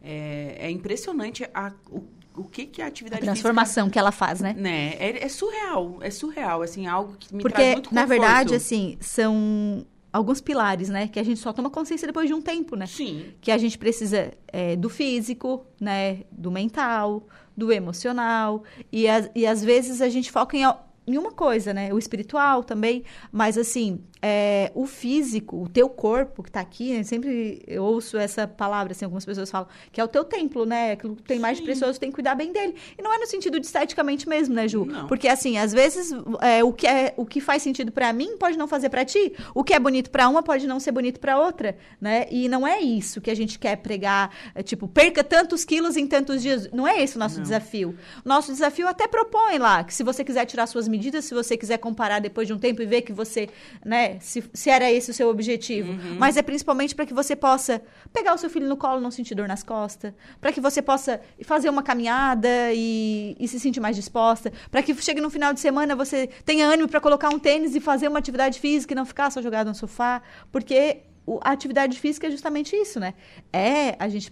É, é impressionante a, o, o que, que a a atividade transformação que ela faz, né? física. Né? É, é surreal, é surreal, assim, algo que me traz Porque, muito na conforto. verdade, assim, são alguns pilares, né? Que a gente só toma consciência depois de um tempo, né? Sim. Que a gente precisa é, do físico, né? Do mental, do emocional. E, as- e às vezes a gente foca em, em uma coisa, né? O espiritual também. Mas, assim, é, o físico, o teu corpo que tá aqui, eu sempre eu ouço essa palavra, assim, algumas pessoas falam, que é o teu templo, né? Aquilo que tem mais de precioso, tem que cuidar bem dele. E não é no sentido de esteticamente mesmo, né, Ju? Não. Porque, assim, às vezes, é, o, que é, o que faz sentido pra mim pode não fazer pra ti. O que é bonito pra uma pode não ser bonito pra outra, né? E não é isso que a gente quer pregar, é, tipo, perca tantos quilos em tantos dias. Não é esse o nosso desafio. Nosso desafio até propõe lá, que se você quiser tirar suas medidas, se você quiser comparar depois de um tempo e ver que você, né, se, se era esse o seu objetivo. Mas é principalmente para que você possa pegar o seu filho no colo e não sentir dor nas costas, para que você possa fazer uma caminhada e, e se sentir mais disposta, para que chegue no final de semana você tenha ânimo para colocar um tênis e fazer uma atividade física e não ficar só jogado no sofá, porque o- a atividade física é justamente isso, né? É a gente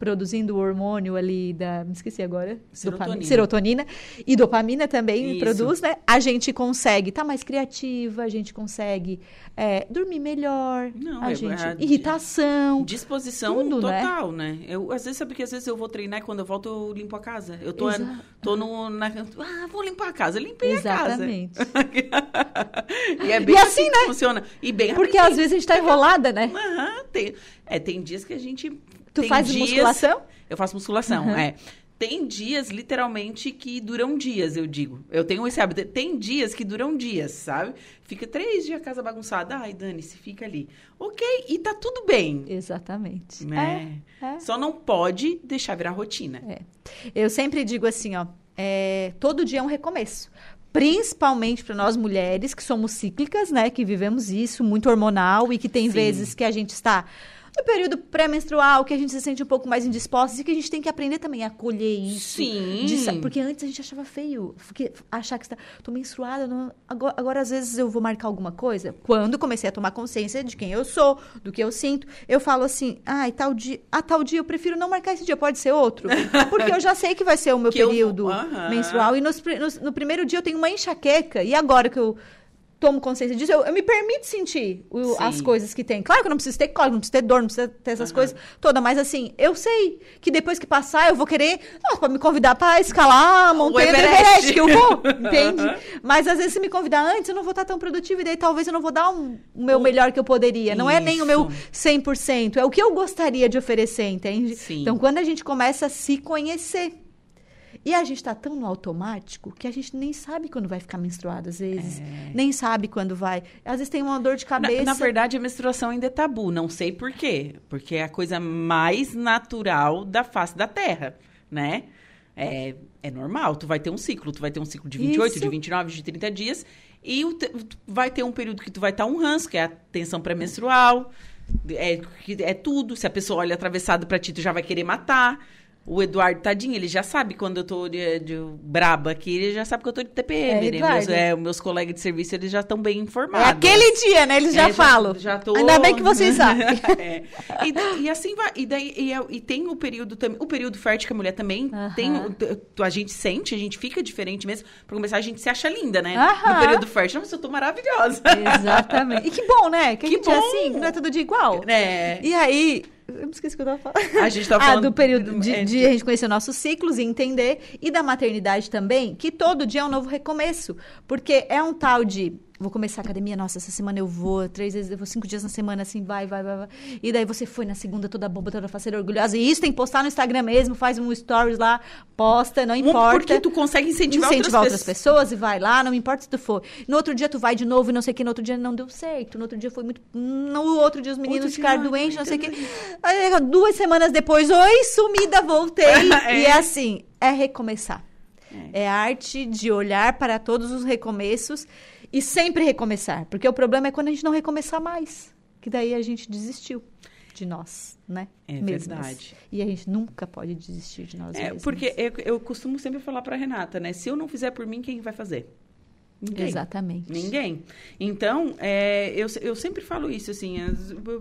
produzindo o hormônio ali da, me esqueci agora, Serotonina. Dopamina, serotonina e dopamina também Isso. produz, né? A gente consegue estar mais criativa, a gente consegue é, dormir melhor, Não, a é- gente é- irritação, Disposição Tudo, né? total, né? Eu, às vezes, sabe que às vezes eu vou treinar e quando eu volto eu limpo a casa. Eu tô, Exato. tô no. Na, ah, vou limpar a casa. Limpei Exatamente. a casa. [laughs] e é bem E assim, assim, né? funciona. E bem porque rapidinho. às vezes a gente tá enrolada, né? Aham, tem, é, tem dias que a gente. Tu faz dias- musculação? Eu faço musculação, Uhum. é. Tem dias, literalmente, que duram dias, eu digo. Eu tenho esse hábito. Tem dias que duram dias, sabe? Fica três dias a casa bagunçada. Ai, Dani, se fica ali. Ok, e tá tudo bem. Exatamente. Né? É, é. Só não pode deixar virar rotina. Eu sempre digo assim, ó, é, todo dia é um recomeço. Principalmente para nós mulheres que somos cíclicas, né? Que vivemos isso, muito hormonal e que tem Sim. vezes que a gente está no período pré-menstrual, que a gente se sente um pouco mais indisposta e que a gente tem que aprender também a acolher isso. Sim. de porque antes a gente achava feio, porque achar que está, tô menstruada, não- agora, agora às vezes eu vou marcar alguma coisa. Quando comecei a tomar consciência de quem eu sou, do que eu sinto, eu falo assim, ai, tal dia, ah, tal dia eu prefiro não marcar esse dia, pode ser outro, [laughs] porque eu já sei que vai ser o meu Que eu período Aham. menstrual e nos nos- no primeiro dia eu tenho uma enxaqueca e agora que eu tomo consciência disso, eu, eu me permito sentir o- as coisas que tem. Claro que eu não preciso ter cólica, não preciso ter dor, não preciso ter essas coisas todas, mas assim, eu sei que depois que passar, eu vou querer, pode me convidar pra escalar a montanha do Everest. Everest, que eu vou, [laughs] entende? Mas às vezes se me convidar antes, eu não vou estar tão produtiva e daí talvez eu não vou dar um- o meu melhor que eu poderia. Não é nem o meu 100%, é o que eu gostaria de oferecer, entende? Sim. Então, quando a gente começa a se conhecer, e a gente tá tão no automático que a gente nem sabe quando vai ficar menstruada, às vezes. Nem sabe quando vai. Às vezes tem uma dor de Na, cabeça. na verdade, a menstruação ainda é tabu. Não sei por quê. Porque é a coisa mais natural da face da Terra, né? É, é normal. Tu vai ter um ciclo. Tu vai ter um ciclo de 28, Isso. de 29, de 30 dias. E o te- vai ter um período que tu vai estar um ranço, que é a tensão pré-menstrual. É, é tudo. Se a pessoa olha atravessado pra ti, tu já vai querer matar. O Eduardo, tadinho, ele já sabe quando eu tô de, de braba aqui, ele já sabe que eu tô de TPM. É, né? Meus, é, meus colegas de serviço, eles já estão bem É informados. aquele dia, né? Eles já É, falam. Já tô... Ainda bem que vocês [laughs] sabem. É. E, e assim vai. E, daí, e, é- e tem o período também. O período fértil que a mulher também tem. A gente sente, a gente fica diferente mesmo. Pra começar, a gente se acha linda, né? Aham. No período fértil. Nossa, eu tô maravilhosa. Exatamente. E que bom, né? Que, Que a gente é bom. assim, que não é todo dia igual. É. E aí, eu me esqueci o que eu tava falando. A gente tava [laughs] ah, falando do período de, é, de a gente conhecer nossos ciclos e entender. E da maternidade também, que todo dia é um novo recomeço. Porque é um tal de. Vou começar a academia, nossa, essa semana eu vou, três vezes, eu vou cinco dias na semana, assim, vai, vai, vai, vai. E daí você foi na segunda toda boba, toda faceira, orgulhosa. E isso tem que postar no Instagram mesmo, faz um stories lá, posta, não importa Porque tu consegue incentivar, incentivar outras, outras pessoas e vai lá, não importa se tu for. No outro dia tu vai de novo e não sei o que, no outro dia não deu certo. No outro dia foi muito. No outro dia os meninos Outro dia, ficaram ai, doentes, não sei o que. Aí, duas semanas depois, oi, sumida, voltei. [laughs] É. E é assim, é recomeçar. É. a arte de olhar para todos os recomeços e sempre recomeçar. Porque o problema é quando a gente não recomeçar mais. Que daí a gente desistiu de nós, né? É Mesmas. verdade. E a gente nunca pode desistir de nós É, mesmos. porque eu, eu costumo sempre falar pra Renata, né? Se eu não fizer por mim, quem vai fazer? Ninguém. Exatamente. Ninguém. Então, é, eu, eu sempre falo isso, assim,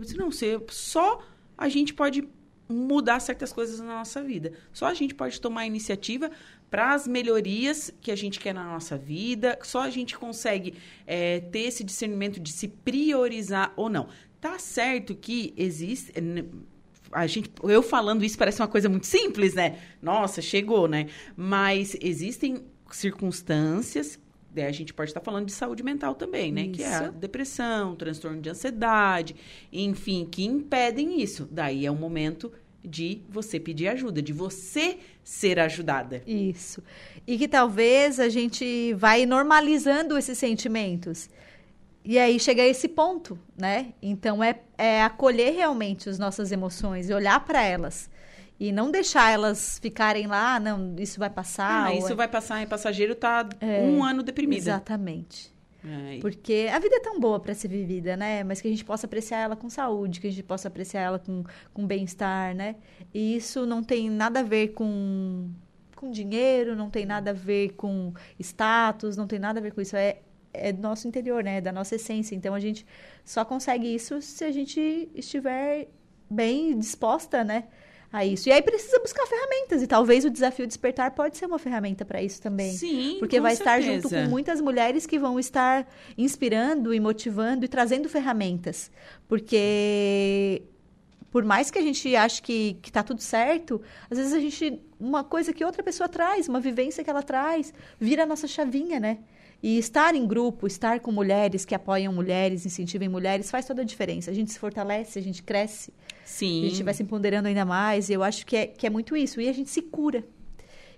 se não ser, só a gente pode mudar certas coisas na nossa vida. Só a gente pode tomar iniciativa para as melhorias que a gente quer na nossa vida. Só a gente consegue é, ter esse discernimento de se priorizar ou não. Tá certo que existe. A gente, eu falando isso parece uma coisa muito simples, né? Nossa, chegou, né? Mas existem circunstâncias né, a gente pode estar falando de saúde mental também, né? Que é a Isso. depressão, transtorno de ansiedade, enfim, que impedem isso. Daí é o momento de você pedir ajuda, de você ser ajudada. Isso. E que talvez a gente vai normalizando esses sentimentos. E aí chega a esse ponto, né? Então é, é acolher realmente as nossas emoções e olhar para elas. E não deixar elas ficarem lá, "Ah, não, isso vai passar. Ah, isso é- vai passar em passageiro, tá um ano deprimida. Exatamente. É, e- Porque a vida é tão boa para ser vivida, né? Mas que a gente possa apreciar ela com saúde, que a gente possa apreciar ela com, com bem-estar, né? E isso não tem nada a ver com, com dinheiro, não tem nada a ver com status, não tem nada a ver com isso. É, é do nosso interior, né? É da nossa essência. Então a gente só consegue isso se a gente estiver bem disposta, né? A isso. E aí precisa buscar ferramentas. E talvez o desafio despertar pode ser uma ferramenta para isso também. Sim, Porque vai estar junto certeza. com muitas mulheres que vão estar inspirando e motivando e trazendo ferramentas. Porque por mais que a gente ache que, que tá tudo certo, às vezes a gente. Uma coisa que outra pessoa traz, uma vivência que ela traz, vira a nossa chavinha, né? E estar em grupo, estar com mulheres que apoiam mulheres, incentivem mulheres, faz toda a diferença. A gente se fortalece, a gente cresce, Sim. a gente vai se empoderando ainda mais. E eu acho que é, que é muito isso. E a gente se cura.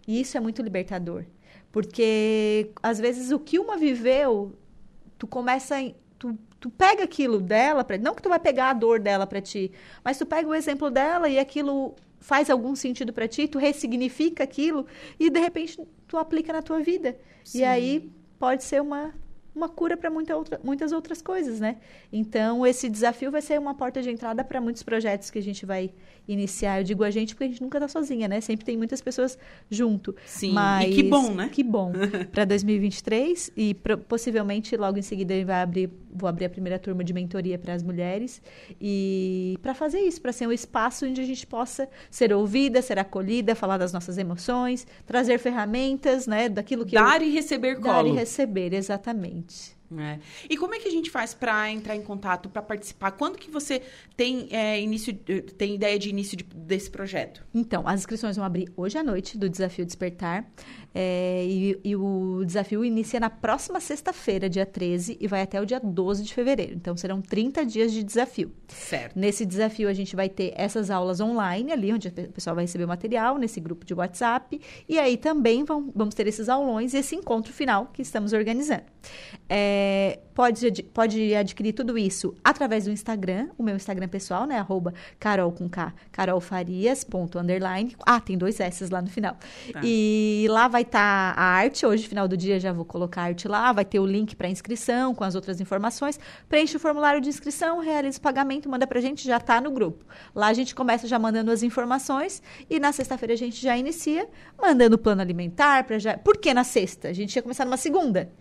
E isso é muito libertador. Porque, às vezes, o que uma viveu, tu começa. em- Tu, tu pega aquilo dela, pra, não que tu vai pegar a dor dela pra ti, mas tu pega o exemplo dela e aquilo faz algum sentido pra ti, tu ressignifica aquilo e, de repente, tu aplica na tua vida. E aí pode ser uma, uma cura para muita outra, muitas outras coisas, né? Então, esse desafio vai ser uma porta de entrada para muitos projetos que a gente vai iniciar. Eu digo a gente porque a gente nunca tá sozinha, né? Sempre tem muitas pessoas junto. Sim, Mas e que bom, né? Que bom. [laughs] Para 2023 e pro- possivelmente logo em seguida ele vai abrir, vou abrir a primeira turma de mentoria para as mulheres e para fazer isso, para ser um espaço onde a gente possa ser ouvida, ser acolhida, falar das nossas emoções, trazer ferramentas, né, daquilo que eu- Dar e receber Dar e colo. receber, exatamente. mente. É. E como é que a gente faz para entrar em contato, para participar? Quando que você tem é, início, tem ideia de início de, desse projeto? Então, as inscrições vão abrir hoje à noite do Desafio Despertar. É, e, e, o desafio inicia na próxima sexta-feira, dia 13, e vai até o dia 12 de fevereiro. Então, serão 30 dias de desafio. Certo. Nesse desafio, a gente vai ter essas aulas online, ali onde o pessoal vai receber o material, nesse grupo de WhatsApp. E aí também vão, vamos ter esses aulões e esse encontro final que estamos organizando. É, pode, pode adquirir tudo isso através do Instagram, o meu Instagram pessoal, né? Arroba carol com K, carolfarias, ponto, underline. Ah, tem dois S lá no final. Tá. E lá vai estar tá a arte, hoje, final do dia, já vou colocar a arte lá, vai ter o link para inscrição com as outras informações. Preenche o formulário de inscrição, realiza o pagamento, manda pra gente, já tá no grupo. Lá a gente começa já mandando as informações e na sexta-feira a gente já inicia mandando o plano alimentar para já. Por que na sexta? A gente ia começar numa segunda.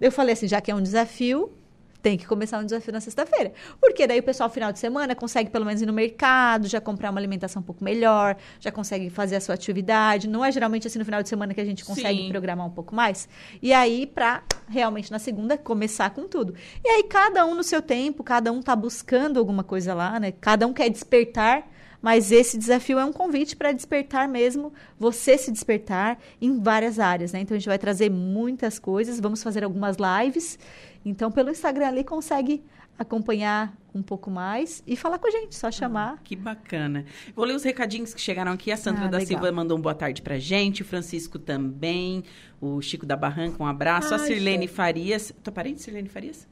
Eu falei assim, já que é um desafio, tem que começar um desafio na sexta-feira. Porque daí o pessoal, final de semana, consegue pelo menos ir no mercado, já comprar uma alimentação um pouco melhor, já consegue fazer a sua atividade. Não é geralmente assim no final de semana que a gente consegue Sim. programar um pouco mais. E aí, para realmente na segunda começar com tudo. E aí, cada um no seu tempo, cada um tá buscando alguma coisa lá, né? Cada um quer despertar mas esse desafio é um convite para despertar mesmo, você se despertar em várias áreas, né? Então a gente vai trazer muitas coisas, vamos fazer algumas lives. Então pelo Instagram ali consegue acompanhar um pouco mais e falar com a gente, só chamar. Ah, que bacana. Vou ler os recadinhos que chegaram aqui. A Sandra ah, da legal. Silva mandou um boa tarde pra gente, o Francisco também, o Chico da Barranca, um abraço. Ai, a Sirlene gente. Farias. Tua parente, Sirlene Farias?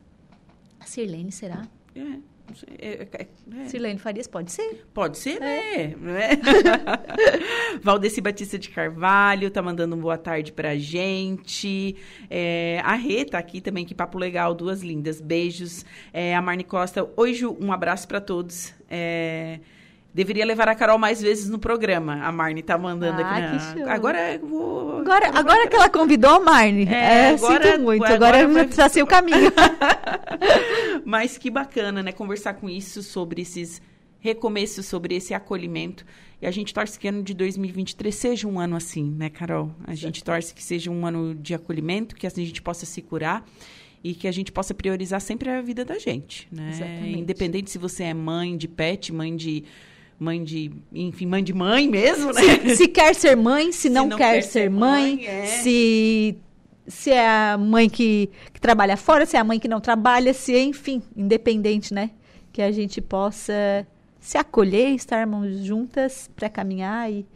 A Sirlene, será? É. É, é, é. Silene Farias, pode ser? Pode ser, é. né? [laughs] Valdeci Batista de Carvalho tá mandando um boa tarde pra gente. É, a Rê tá aqui também, que papo legal, duas lindas. Beijos. É, a Marne Costa, Ju, um abraço para todos. É, Deveria levar a Carol mais vezes no programa. A Marne tá mandando ah, aqui. Na... Que show. Agora eu vou. Agora, agora que ela convidou a Marne. É, é agora, sinto muito. Agora, agora vai... tracei o caminho. [laughs] Mas que bacana, né? Conversar com isso sobre esses recomeços, sobre esse acolhimento. E a gente torce que ano de 2023 seja um ano assim, né, Carol? A gente torce que seja um ano de acolhimento, que assim a gente possa se curar e que a gente possa priorizar sempre a vida da gente, né? Exatamente. Independente se você é mãe de pet, mãe de mãe de, enfim, mãe de mãe mesmo, né? Se, se quer ser mãe, se, se não, não, quer, quer ser mãe, mãe é. se se é a mãe que, que trabalha fora, se é a mãe que não trabalha, se enfim, independente, né? Que a gente possa se acolher, estarmos juntas para caminhar e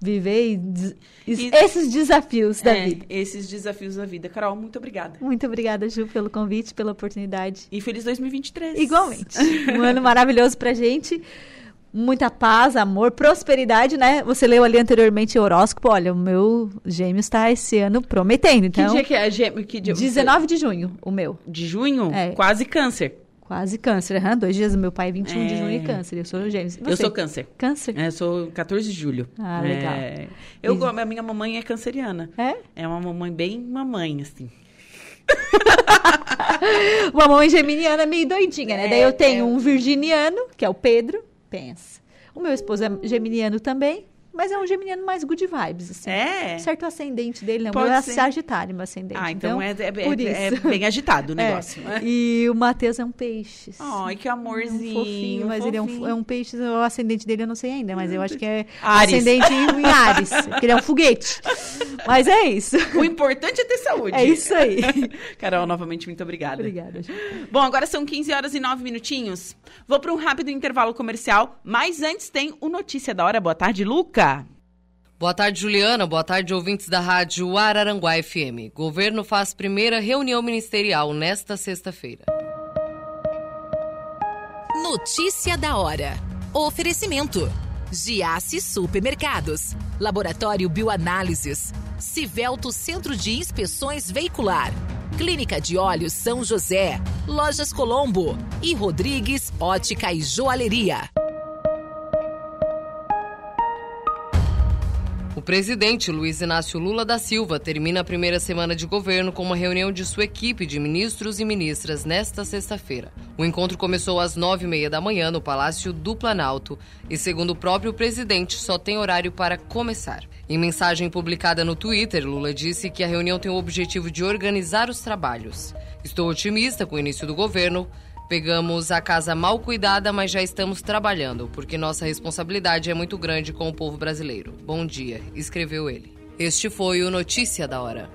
viver e, e, esses desafios da é, vida. Esses desafios da vida. Carol, muito obrigada. Muito obrigada, Ju, pelo convite, pela oportunidade. E feliz 2023. Igualmente. [laughs] um ano maravilhoso pra gente muita paz, amor, prosperidade, né? Você leu ali anteriormente o horóscopo. Olha, o meu gêmeo está esse ano prometendo. Então, que dia que é gêmeo? Que dia 19 de junho, o meu. De junho? É. Quase câncer. Quase câncer, uhum. dois dias. Meu pai, 21 é... de junho, e câncer. Eu sou gêmeos. Eu sou câncer. Câncer? É, eu sou 14 de julho. Ah, legal. É... Eu, a minha mamãe é canceriana. É? É uma mamãe bem mamãe, assim. [laughs] uma mamãe geminiana meio doidinha, né? É, Daí eu tenho é... um virginiano, que é o Pedro, pensa. O meu esposo é geminiano também. Mas é um geminiano mais good vibes, assim. É? Certo ascendente dele, não. Pode é ser. sagitário, meu ascendente. Ah, então, então é, é, é, bem agitado o [laughs] é. negócio. É. E o Matheus é um peixe. Ai, que amorzinho. Um fofinho, mas fofinho. ele é um, é um, peixe, o ascendente dele eu não sei ainda, mas eu acho que é Ares. ascendente em [laughs] Ares, que ele é um foguete. Mas é isso. O importante é ter saúde. É isso aí. [laughs] Carol, novamente, muito obrigada. Obrigada. Bom, agora são 15 horas e 9 minutinhos. Vou para um rápido intervalo comercial, mas antes tem o Notícia da Hora. Boa tarde, Boa tarde, Juliana. Boa tarde, ouvintes da rádio Araranguá FM. Governo faz primeira reunião ministerial nesta sexta-feira. Notícia da hora. Oferecimento. Giasse Supermercados. Laboratório Bioanálises. Civelto Centro de Inspeções Veicular. Clínica de Olhos São José. Lojas Colombo. E Rodrigues Ótica e Joalheria. Presidente Luiz Inácio Lula da Silva termina a primeira semana de governo com uma reunião de sua equipe de ministros e ministras nesta sexta-feira. O encontro começou às nove e meia da manhã no Palácio do Planalto e, segundo o próprio presidente, só tem horário para começar. Em mensagem publicada no Twitter, Lula disse que a reunião tem o objetivo de organizar os trabalhos Estou otimista com o início do governo. Pegamos a casa mal cuidada, mas já estamos trabalhando, porque nossa responsabilidade é muito grande com o povo brasileiro. Bom dia, escreveu ele. Este foi o Notícia da Hora.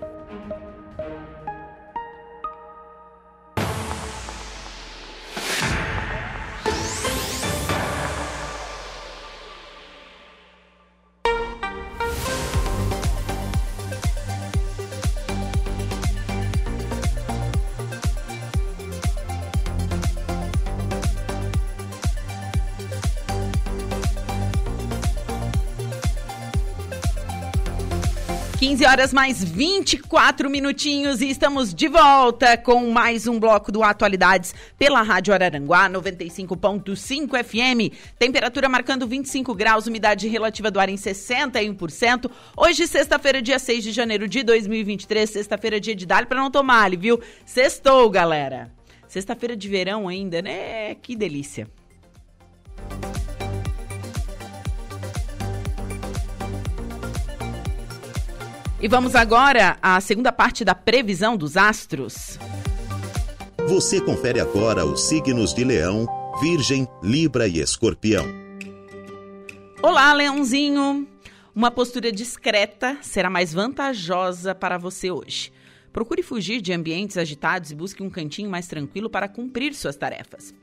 15 horas mais 24 minutinhos e estamos de volta com mais um bloco do Atualidades pela Rádio Araranguá 95.5 FM. Temperatura marcando 25 graus, umidade relativa do ar em 61%. Hoje, sexta-feira, dia 6 de janeiro de 2023, sexta-feira, dia de dar para não tomar, viu? Sextou, galera. Sexta-feira de verão ainda, né? Que delícia. E vamos agora à segunda parte da previsão dos astros. Você confere agora os signos de Leão, Virgem, Libra e Escorpião. Olá, Leãozinho! Uma postura discreta será mais vantajosa para você hoje. Procure fugir de ambientes agitados e busque um cantinho mais tranquilo para cumprir suas tarefas.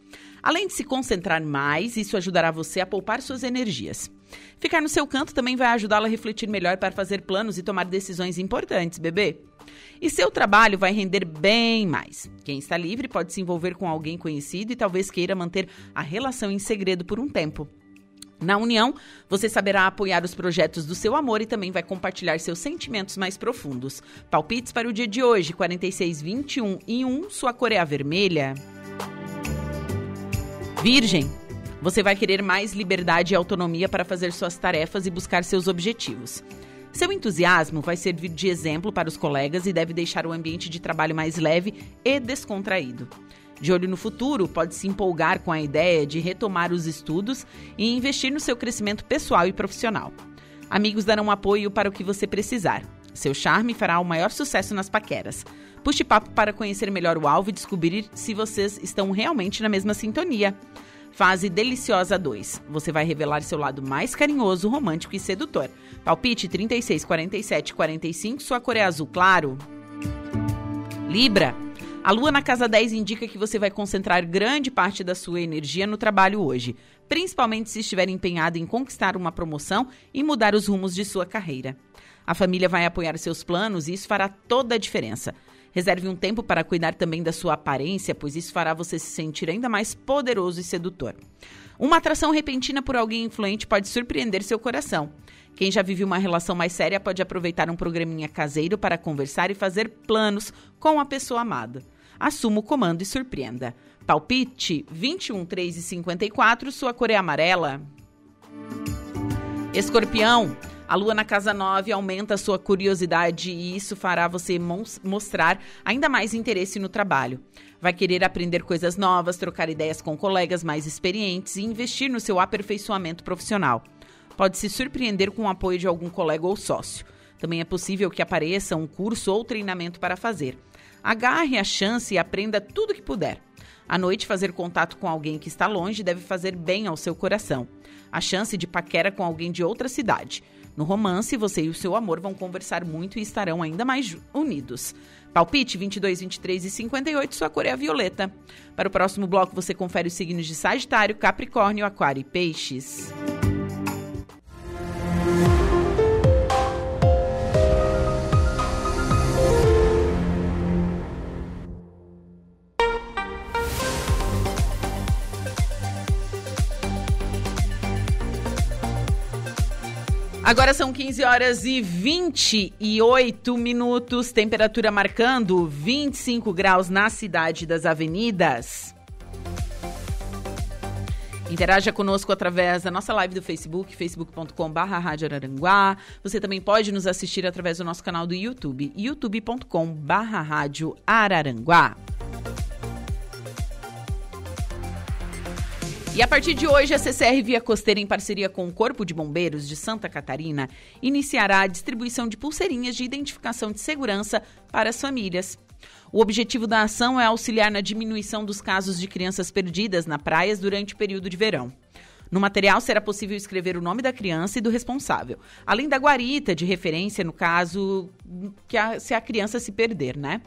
Além de se concentrar mais, isso ajudará você a poupar suas energias. Ficar no seu canto também vai ajudá-la a refletir melhor para fazer planos e tomar decisões importantes, bebê. E seu trabalho vai render bem mais. Quem está livre pode se envolver com alguém conhecido e talvez queira manter a relação em segredo por um tempo. Na união, você saberá apoiar os projetos do seu amor e também vai compartilhar seus sentimentos mais profundos. Palpites para o dia de hoje: 46, 21 e 1. Sua cor é vermelha. Virgem, você vai querer mais liberdade e autonomia para fazer suas tarefas e buscar seus objetivos. Seu entusiasmo vai servir de exemplo para os colegas e deve deixar o ambiente de trabalho mais leve e descontraído. De olho no futuro, pode se empolgar com a ideia de retomar os estudos e investir no seu crescimento pessoal e profissional. Amigos darão apoio para o que você precisar. Seu charme fará o maior sucesso nas paqueras. Puxe papo para conhecer melhor o alvo e descobrir se vocês estão realmente na mesma sintonia. Fase Deliciosa 2. Você vai revelar seu lado mais carinhoso, romântico e sedutor. Palpite 36, 47, 45. Sua cor é azul claro. Libra. A lua na casa 10 indica que você vai concentrar grande parte da sua energia no trabalho hoje, principalmente se estiver empenhado em conquistar uma promoção e mudar os rumos de sua carreira. A família vai apoiar seus planos e isso fará toda a diferença. Reserve um tempo para cuidar também da sua aparência, pois isso fará você se sentir ainda mais poderoso e sedutor. Uma atração repentina por alguém influente pode surpreender seu coração. Quem já vive uma relação mais séria pode aproveitar um programinha caseiro para conversar e fazer planos com a pessoa amada. Assuma o comando e surpreenda. Palpite 21, 3 e 54, sua cor é amarela. Escorpião, a lua na casa 9 aumenta a sua curiosidade e isso fará você mostrar ainda mais interesse no trabalho. Vai querer aprender coisas novas, trocar ideias com colegas mais experientes e investir no seu aperfeiçoamento profissional. Pode se surpreender com o apoio de algum colega ou sócio. Também é possível que apareça um curso ou treinamento para fazer. Agarre a chance e aprenda tudo que puder. À noite, fazer contato com alguém que está longe deve fazer bem ao seu coração. A chance de paquera com alguém de outra cidade. No romance, você e o seu amor vão conversar muito e estarão ainda mais unidos. Palpite 22, 23 e 58, sua cor é a violeta. Para o próximo bloco, você confere os signos de Sagitário, Capricórnio, Aquário e Peixes. Agora são 15 horas e 28 minutos, temperatura marcando 25 graus na cidade das avenidas. Interaja conosco através da nossa live do Facebook, facebook.com.br Araranguá. Você também pode nos assistir através do nosso canal do YouTube, youtube.com.br Araranguá. E a partir de hoje, a CCR Via Costeira, em parceria com o Corpo de Bombeiros de Santa Catarina, iniciará a distribuição de pulseirinhas de identificação de segurança para as famílias. O objetivo da ação é auxiliar na diminuição dos casos de crianças perdidas na praias durante o período de verão. No material será possível escrever o nome da criança e do responsável, além da guarita de referência no caso que a, se a criança se perder, né?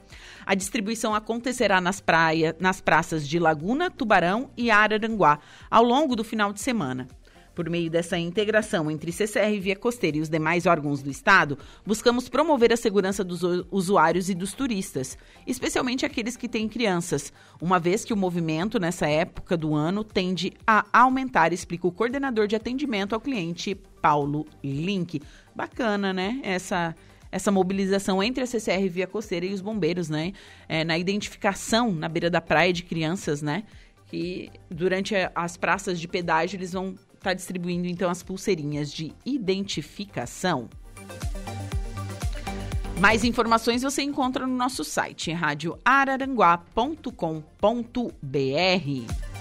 A distribuição acontecerá nas praias, nas praças de Laguna, Tubarão e Araranguá, ao longo do final de semana. Por meio dessa integração entre CCR Via Costeira e os demais órgãos do Estado, buscamos promover a segurança dos usuários e dos turistas, especialmente aqueles que têm crianças, uma vez que o movimento, nessa época do ano, tende a aumentar, explica o coordenador de atendimento ao cliente, Paulo Link. Bacana, né? Essa essa mobilização entre a CCR Via Costeira e os bombeiros, né? É, na identificação na beira da praia de crianças, né? Que durante as praças de pedágio eles vão está distribuindo então as pulseirinhas de identificação. Mais informações você encontra no nosso site radioararanguá.com.br.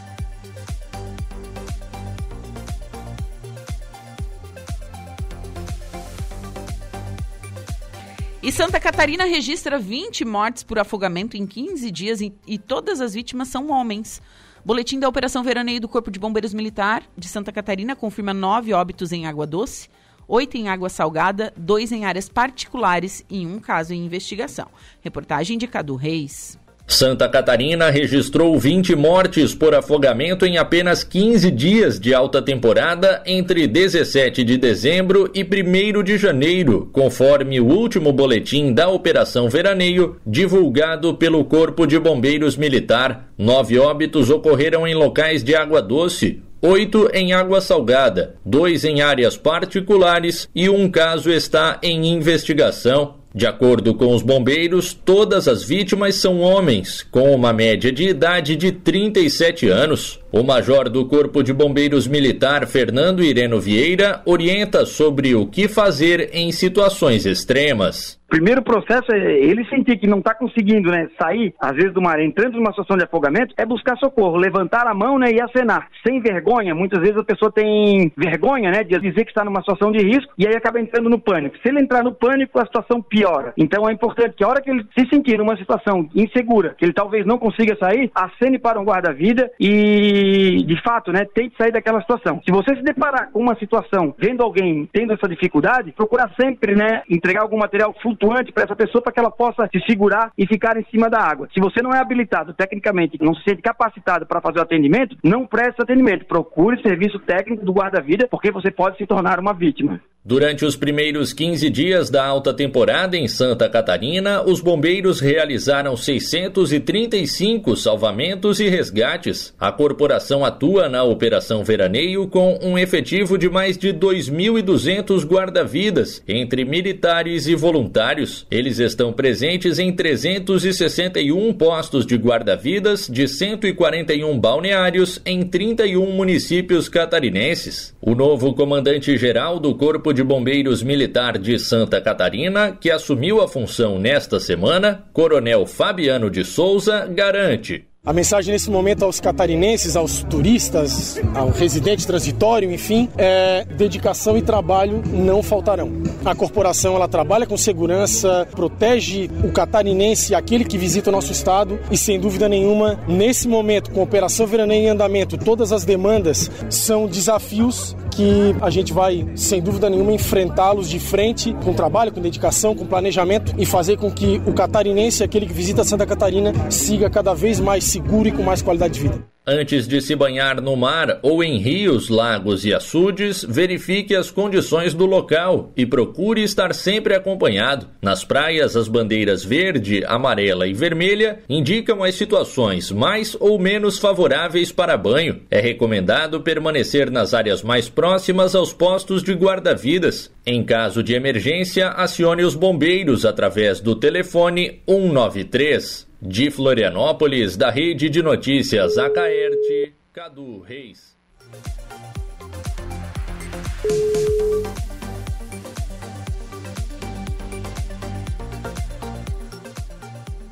E Santa Catarina registra 20 mortes por afogamento em 15 dias e, e todas as vítimas são homens. Boletim da Operação Veraneio do Corpo de Bombeiros Militar de Santa Catarina confirma nove óbitos em água doce, oito em água salgada, dois em áreas particulares e um caso em investigação. Reportagem de Cadu Reis. Santa Catarina registrou 20 mortes por afogamento em apenas 15 dias de alta temporada entre 17 de dezembro e 1 de janeiro, conforme o último boletim da Operação Veraneio divulgado pelo Corpo de Bombeiros Militar. Nove óbitos ocorreram em locais de água doce, oito em água salgada, dois em áreas particulares e um caso está em investigação. De acordo com os bombeiros, todas as vítimas são homens, com uma média de idade de 37 anos. O major do Corpo de Bombeiros Militar, Fernando Ireno Vieira, orienta sobre o que fazer em situações extremas. Primeiro processo é ele sentir que não está conseguindo né, sair, às vezes, do mar, entrando numa situação de afogamento, é buscar socorro, levantar a mão né, e acenar. Sem vergonha, muitas vezes a pessoa tem vergonha né, de dizer que está numa situação de risco e aí acaba entrando no pânico. Se ele entrar no pânico, a situação piora. Então é importante que a hora que ele se sentir numa situação insegura, que ele talvez não consiga sair, acene para um guarda-vida e de fato, né, tente sair daquela situação. Se você se deparar com uma situação, vendo alguém tendo essa dificuldade, procurar sempre, né, entregar algum material flutuante para essa pessoa para que ela possa se segurar e ficar em cima da água. Se você não é habilitado tecnicamente, não se sente capacitado para fazer o atendimento, não preste atendimento. Procure serviço técnico do guarda-vida, porque você pode se tornar uma vítima. Durante os primeiros 15 dias da alta temporada em Santa Catarina, os bombeiros realizaram 635 salvamentos e resgates. A corporação atua na Operação Veraneio com um efetivo de mais de 2.200 guarda-vidas, entre militares e voluntários. Eles estão presentes em 361 postos de guarda-vidas de 141 balneários em 31 municípios catarinenses. O novo comandante-geral do Corpo de Bombeiros Militar de Santa Catarina, que assumiu a função nesta semana, Coronel Fabiano de Souza, garante. A mensagem nesse momento aos catarinenses, aos turistas, ao residente transitório, enfim, é dedicação e trabalho não faltarão. A corporação ela trabalha com segurança, protege o catarinense, aquele que visita o nosso estado e sem dúvida nenhuma, nesse momento com a operação Veraneio em andamento, todas as demandas são desafios que a gente vai, sem dúvida nenhuma, enfrentá-los de frente, com trabalho, com dedicação, com planejamento e fazer com que o catarinense, aquele que visita Santa Catarina, siga cada vez mais seguro e com mais qualidade de vida. Antes de se banhar no mar ou em rios, lagos e açudes, verifique as condições do local e procure estar sempre acompanhado. Nas praias, as bandeiras verde, amarela e vermelha indicam as situações mais ou menos favoráveis para banho. É recomendado permanecer nas áreas mais próximas aos postos de guarda-vidas. Em caso de emergência, acione os bombeiros através do telefone 193. De Florianópolis, da Rede de Notícias Acaerte, Cadu Reis.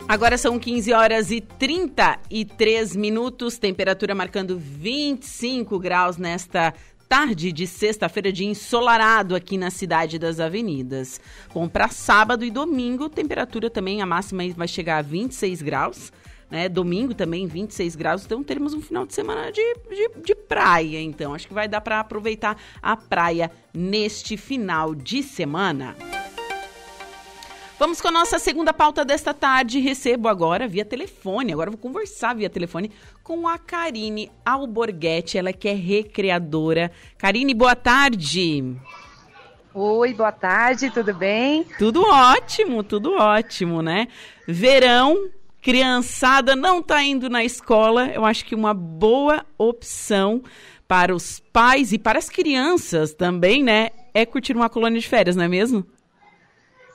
Agora são 15 horas e 33 minutos, temperatura marcando 25 graus nesta tarde de sexta-feira de ensolarado aqui na cidade das avenidas. Bom, para sábado e domingo, temperatura também, a máxima vai chegar a 26 graus. Né? Domingo também 26 graus, então teremos um final de semana de, de, de praia. Então, acho que vai dar para aproveitar a praia neste final de semana. Vamos com a nossa segunda pauta desta tarde. Recebo agora via telefone, agora vou conversar via telefone com a Karine Alborguete, ela que é recreadora. Karine, boa tarde. Oi, boa tarde, tudo bem? Tudo ótimo, tudo ótimo, né? Verão, criançada não tá indo na escola, eu acho que uma boa opção para os pais e para as crianças também, né? É curtir uma colônia de férias, não é mesmo?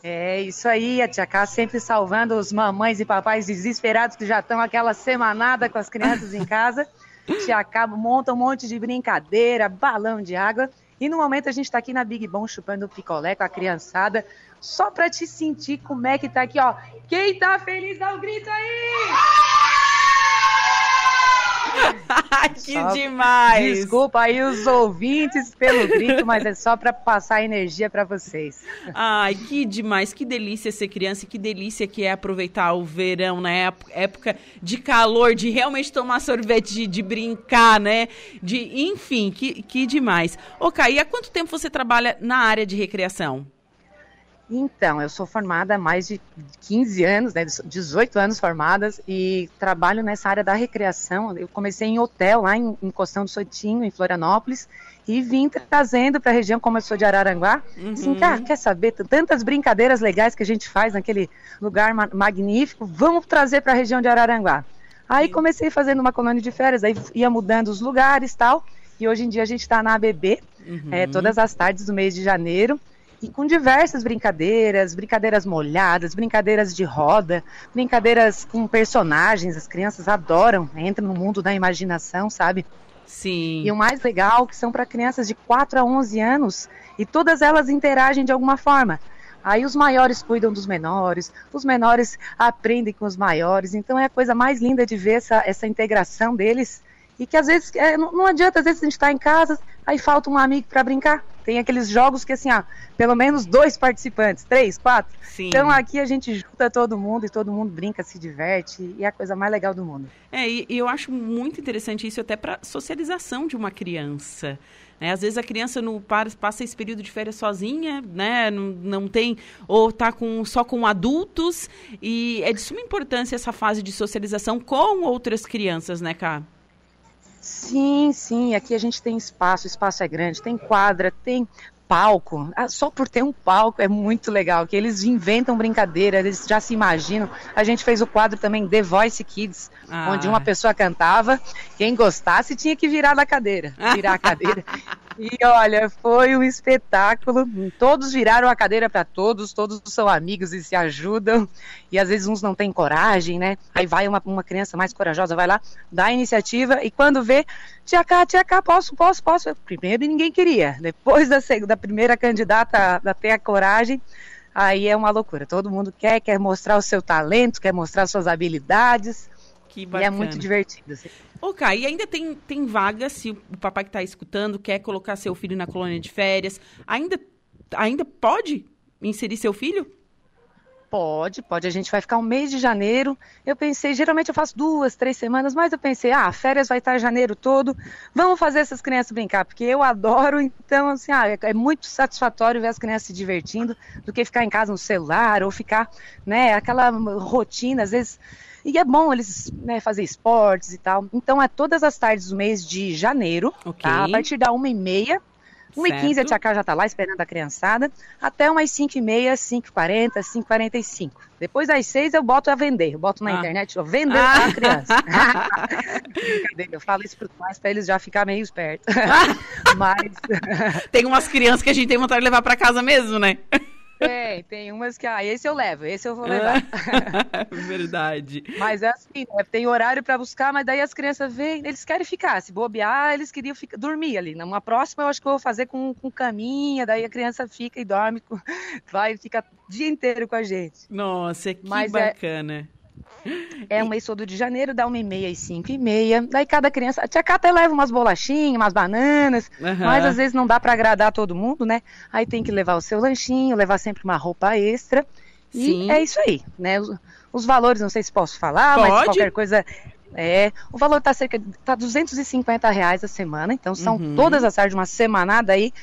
É isso aí, a Tia Cá sempre salvando os mamães e papais desesperados que já estão aquela semanada com as crianças em casa. [laughs] Tia Cá monta um monte de brincadeira, balão de água. E no momento a gente está aqui na Big Bom chupando picolé com a criançada, só para te sentir como é que tá aqui, ó. Quem tá feliz dá um grito aí! Que demais! Desculpa aí os ouvintes pelo grito, mas é só para passar energia para vocês. Ai, que demais! Que delícia ser criança e que delícia que é aproveitar o verão na né? época de calor, de realmente tomar sorvete, de, de brincar, né? De, enfim, que, que demais. Ô, Kai, há quanto tempo você trabalha na área de recreação? Então, eu sou formada há mais de 15 anos, né, 18 anos formadas, e trabalho nessa área da recreação. Eu comecei em hotel, lá em, em Costão do Sotinho, em Florianópolis, e vim trazendo para a região, como eu sou de Araranguá. Uhum. Assim, cara, quer saber? Tantas brincadeiras legais que a gente faz naquele lugar ma magnífico, vamos trazer para a região de Araranguá. Aí comecei fazendo uma colônia de férias, aí ia mudando os lugares tal, e hoje em dia a gente está na ABB, uhum. é, todas as tardes do mês de janeiro, e com diversas brincadeiras, brincadeiras molhadas, brincadeiras de roda, brincadeiras com personagens, as crianças adoram, entram no mundo da imaginação, sabe? Sim. E o mais legal que são para crianças de 4 a 11 anos e todas elas interagem de alguma forma. Aí os maiores cuidam dos menores, os menores aprendem com os maiores, então é a coisa mais linda de ver essa, essa integração deles e que às vezes é, não, não, adianta, às vezes a gente está em casa, aí falta um amigo para brincar. Tem aqueles jogos que assim, ah, pelo menos dois participantes, três, quatro. Sim. Então aqui a gente junta todo mundo e todo mundo brinca, se diverte e é a coisa mais legal do mundo. É, e, e eu acho muito interessante isso até para socialização de uma criança. É, às vezes a criança no, passa esse período de férias sozinha, né? Não, não tem, ou está com, só com adultos, e é de suma importância essa fase de socialização com outras crianças, né, Cá? Sim, sim, aqui a gente tem espaço, o espaço é grande, tem quadra, tem palco. Ah, só por ter um palco é muito legal, que eles inventam brincadeira, eles já se imaginam. A gente fez o quadro também The Voice Kids, ah. onde uma pessoa cantava, quem gostasse tinha que virar da cadeira, virar a cadeira. [laughs] E olha, foi um espetáculo. Todos viraram a cadeira para todos, todos são amigos e se ajudam. E às vezes uns não têm coragem, né? Aí vai uma, uma criança mais corajosa, vai lá, dá a iniciativa e quando vê, tia cá, tia cá, posso, posso, posso. Primeiro ninguém queria. Depois da, da primeira candidata a ter a coragem, aí é uma loucura. Todo mundo quer, quer mostrar o seu talento, quer mostrar suas habilidades. Que bacana. E é muito divertido. Assim. Ok, e ainda tem, tem vaga, se o papai que está escutando quer colocar seu filho na colônia de férias, ainda, ainda pode inserir seu filho? Pode, pode. A gente vai ficar um mês de janeiro. Eu pensei, geralmente eu faço duas, três semanas, mas eu pensei, ah, férias vai estar janeiro todo. Vamos fazer essas crianças brincar, porque eu adoro. Então, assim, ah, é, é muito satisfatório ver as crianças se divertindo do que ficar em casa no celular ou ficar, né, aquela rotina, às vezes e é bom eles né, fazer esportes e tal. Então é todas as tardes do mês de janeiro, okay. tá? A partir da uma e meia 1h15 a Tia Cá já tá lá esperando a criançada, até umas 5h30, 5h40, 5h45. Depois das 6 eu boto a vender, eu boto na ah. internet, eu vendo ah. a criança. [laughs] Eu falo isso para os pais para eles já ficar meio espertos. [laughs] Mas... tem umas crianças que a gente tem vontade de levar para casa mesmo, né? Tem, tem umas que, ah, esse eu levo, esse eu vou levar. [laughs] Verdade. Mas é assim, né? tem horário para buscar, mas daí as crianças vêm, eles querem ficar. Se bobear, eles queriam ficar, dormir ali. Numa próxima, eu acho que eu vou fazer com, com caminha, daí a criança fica e dorme, [laughs] vai, fica o dia inteiro com a gente. Nossa, que mas é bacana. É, É um mês todo de janeiro, dá uma e meia e cinco e meia. Daí cada criança. A tia Cata leva umas bolachinhas, umas bananas, Aham. mas às vezes não dá para agradar todo mundo, né? Aí tem que levar o seu lanchinho, levar sempre uma roupa extra. E Sim. é isso aí, né? Os, os valores, não sei se posso falar, mas Pode. qualquer coisa. É, o valor tá cerca de tá 250 reais a semana, então são Uhum. todas as tardes uma semanada aí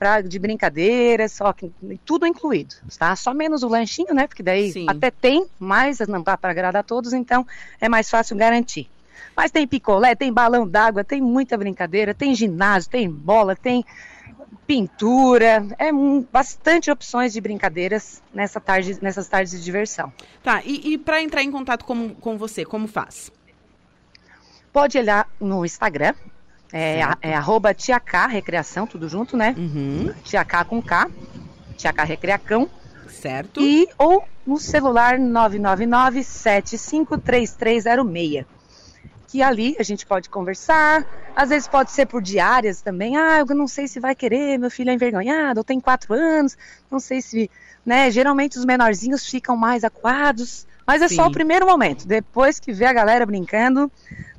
pra, de brincadeiras, só que tudo incluído, tá? Só menos o lanchinho, né? Porque daí Sim. até tem, mas não dá para agradar a todos, então é mais fácil garantir. Mas tem picolé, tem balão d'água, tem muita brincadeira, tem ginásio, tem bola, tem pintura, é um- bastante opções de brincadeiras nessa tarde, nessas tardes de diversão. Tá, e, e para entrar em contato com, com você, como faz? Pode olhar no Instagram, é, a- é arroba Tia K Recreação, tudo junto, né? Uhum. Tia K com K, Tia K Recreacão. Certo. E ou no celular 999-753306. Que ali a gente pode conversar, às vezes pode ser por diárias também. Ah, eu não sei se vai querer, meu filho é envergonhado, eu tenho quatro anos, não sei se. Né? Geralmente os menorzinhos ficam mais acuados, mas é só Sim. o primeiro momento. Depois que vê a galera brincando,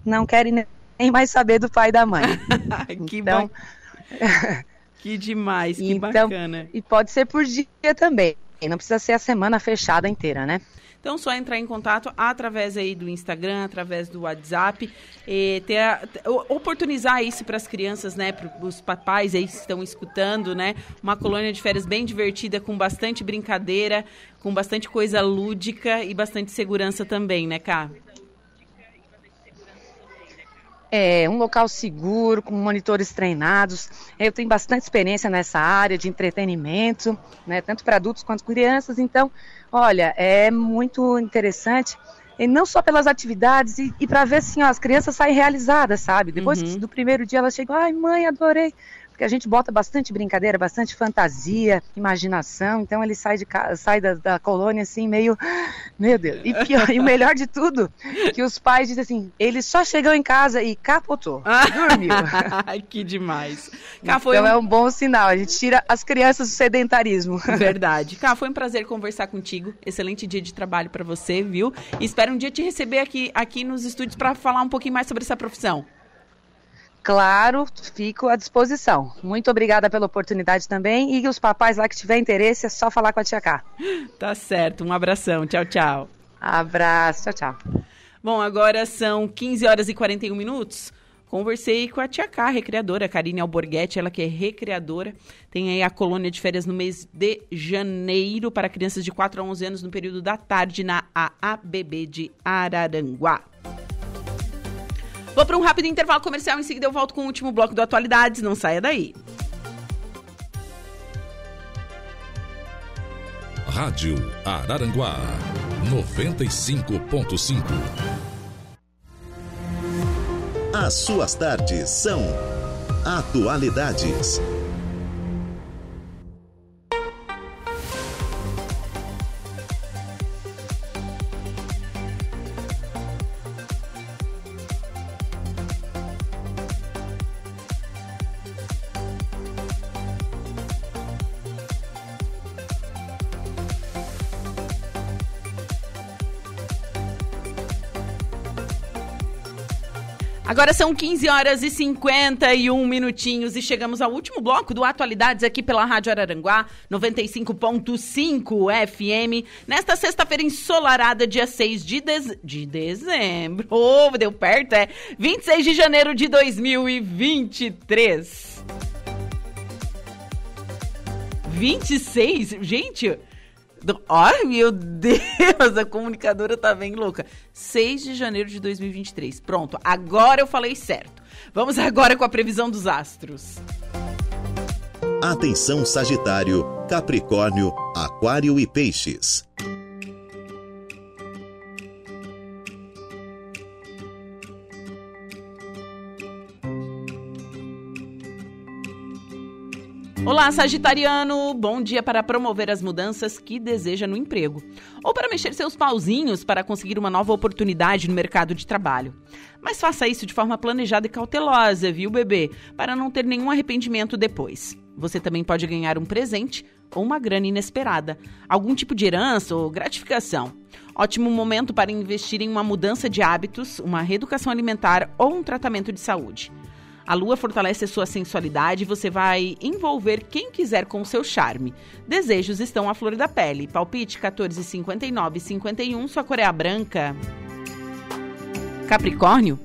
não querem nem mais saber do pai e da mãe. [laughs] que Então- ba- [laughs] Que demais, que Então, bacana. E pode ser por dia também. Não precisa ser a semana fechada inteira, né? Então, só entrar em contato através aí do Instagram, através do WhatsApp, e ter a- oportunizar isso para as crianças, né, para os papais aí que estão escutando, né, uma colônia de férias bem divertida, com bastante brincadeira, com bastante coisa lúdica e bastante segurança também, né, Cá? É um local seguro, com monitores treinados. Eu tenho bastante experiência nessa área de entretenimento, né, tanto para adultos quanto crianças. Então, olha, é muito interessante. E não só pelas atividades, e, e para ver assim, ó, as crianças saem realizadas, sabe? Depois Uhum. do primeiro dia elas chegam, ai mãe, adorei. Porque a gente bota bastante brincadeira, bastante fantasia, imaginação. Então ele sai, de sai da, da colônia assim, meio. Meu Deus. E, pior, e o melhor de tudo, que os pais dizem assim: ele só chegou em casa e capotou. Dormiu. [laughs] Que demais. Cá, então um- é um bom sinal. A gente tira as crianças do sedentarismo. Verdade. Cá, foi um prazer conversar contigo. Excelente dia de trabalho para você, viu? E espero um dia te receber aqui, aqui nos estúdios para falar um pouquinho mais sobre essa profissão. Claro, fico à disposição. Muito obrigada pela oportunidade também. E os papais lá que tiver interesse, é só falar com a tia Cá. Tá certo. Um abração. Tchau, tchau. Abraço, tchau, tchau. Bom, agora são 15 horas e 41 minutos. Conversei com a tia Cá, recreadora, Karine Alborguete, ela que é recreadora. Tem aí a colônia de férias no mês de janeiro para crianças de 4 a 11 anos no período da tarde na AABB de Araranguá. Vou para um rápido intervalo comercial, em seguida eu volto com o último bloco do Atualidades. Não saia daí. Rádio Araranguá 95.5. As suas tardes são Atualidades. Agora são 15 horas e 51 minutinhos e chegamos ao último bloco do Atualidades aqui pela Rádio Araranguá, 95.5 FM, nesta sexta-feira ensolarada, dia 6 de, dez... de dezembro. Ô, [laughs] deu perto, é? 26 de janeiro de 2023. 26? Gente, Ai, meu Deus, a comunicadora tá bem louca. 6 de janeiro de 2023. Pronto, agora eu falei certo. Vamos agora com a previsão dos astros. Atenção Sagitário, Capricórnio, Aquário e Peixes. Olá, Sagitariano! Bom dia para promover as mudanças que deseja no emprego. Ou para mexer seus pauzinhos para conseguir uma nova oportunidade no mercado de trabalho. Mas faça isso de forma planejada e cautelosa, viu, bebê? Para não ter nenhum arrependimento depois. Você também pode ganhar um presente ou uma grana inesperada, algum tipo de herança ou gratificação. Ótimo momento para investir em uma mudança de hábitos, uma reeducação alimentar ou um tratamento de saúde. A lua fortalece a sua sensualidade e você vai envolver quem quiser com o seu charme. Desejos estão à flor da pele. Palpite 14, 59 51, sua cor é branca. Capricórnio.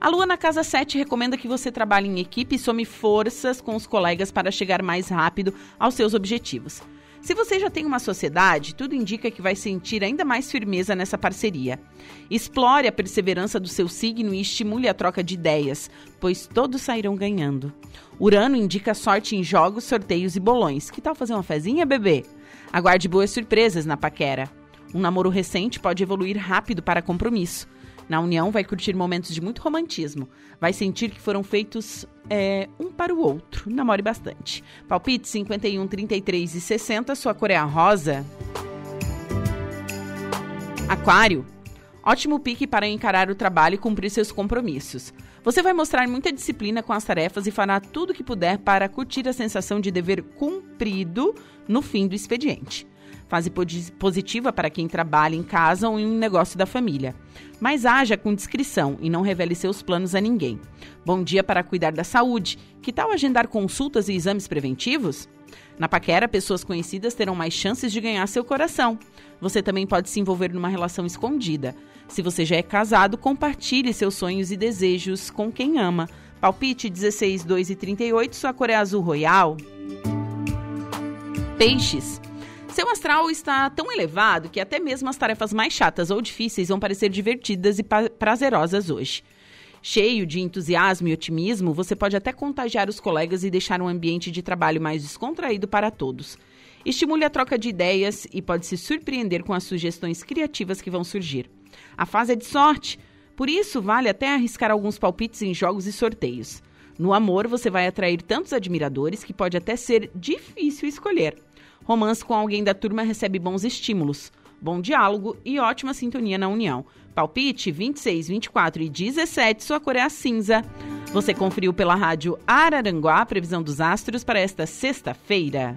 A lua na casa 7 recomenda que você trabalhe em equipe e some forças com os colegas para chegar mais rápido aos seus objetivos. Se você já tem uma sociedade, tudo indica que vai sentir ainda mais firmeza nessa parceria. Explore a perseverança do seu signo e estimule a troca de ideias, pois todos sairão ganhando. Urano indica sorte em jogos, sorteios e bolões. Que tal fazer uma fezinha, bebê? Aguarde boas surpresas na paquera. Um namoro recente pode evoluir rápido para compromisso. Na união, vai curtir momentos de muito romantismo. Vai sentir que foram feitos é, um para o outro. Namore bastante. Palpite 51, 33 e 60. Sua cor é a rosa. Aquário. Ótimo pique para encarar o trabalho e cumprir seus compromissos. Você vai mostrar muita disciplina com as tarefas e fará tudo o que puder para curtir a sensação de dever cumprido no fim do expediente. Fase positiva para quem trabalha em casa ou em um negócio da família. Mas haja com discrição e não revele seus planos a ninguém. Bom dia para cuidar da saúde. Que tal agendar consultas e exames preventivos? Na paquera, pessoas conhecidas terão mais chances de ganhar seu coração. Você também pode se envolver numa relação escondida. Se você já é casado, compartilhe seus sonhos e desejos com quem ama. Palpite 16, 2 e 38, sua cor é azul royal. Peixes. Seu astral está tão elevado que até mesmo as tarefas mais chatas ou difíceis vão parecer divertidas e prazerosas hoje. Cheio de entusiasmo e otimismo, você pode até contagiar os colegas e deixar um ambiente de trabalho mais descontraído para todos. Estimule a troca de ideias e pode se surpreender com as sugestões criativas que vão surgir. A fase é de sorte, por isso vale até arriscar alguns palpites em jogos e sorteios. No amor, você vai atrair tantos admiradores que pode até ser difícil escolher. Romance com alguém da turma recebe bons estímulos, bom diálogo e ótima sintonia na união. Palpite 26, 24 e 17, sua cor é a cinza. Você conferiu pela rádio Araranguá a previsão dos astros para esta sexta-feira.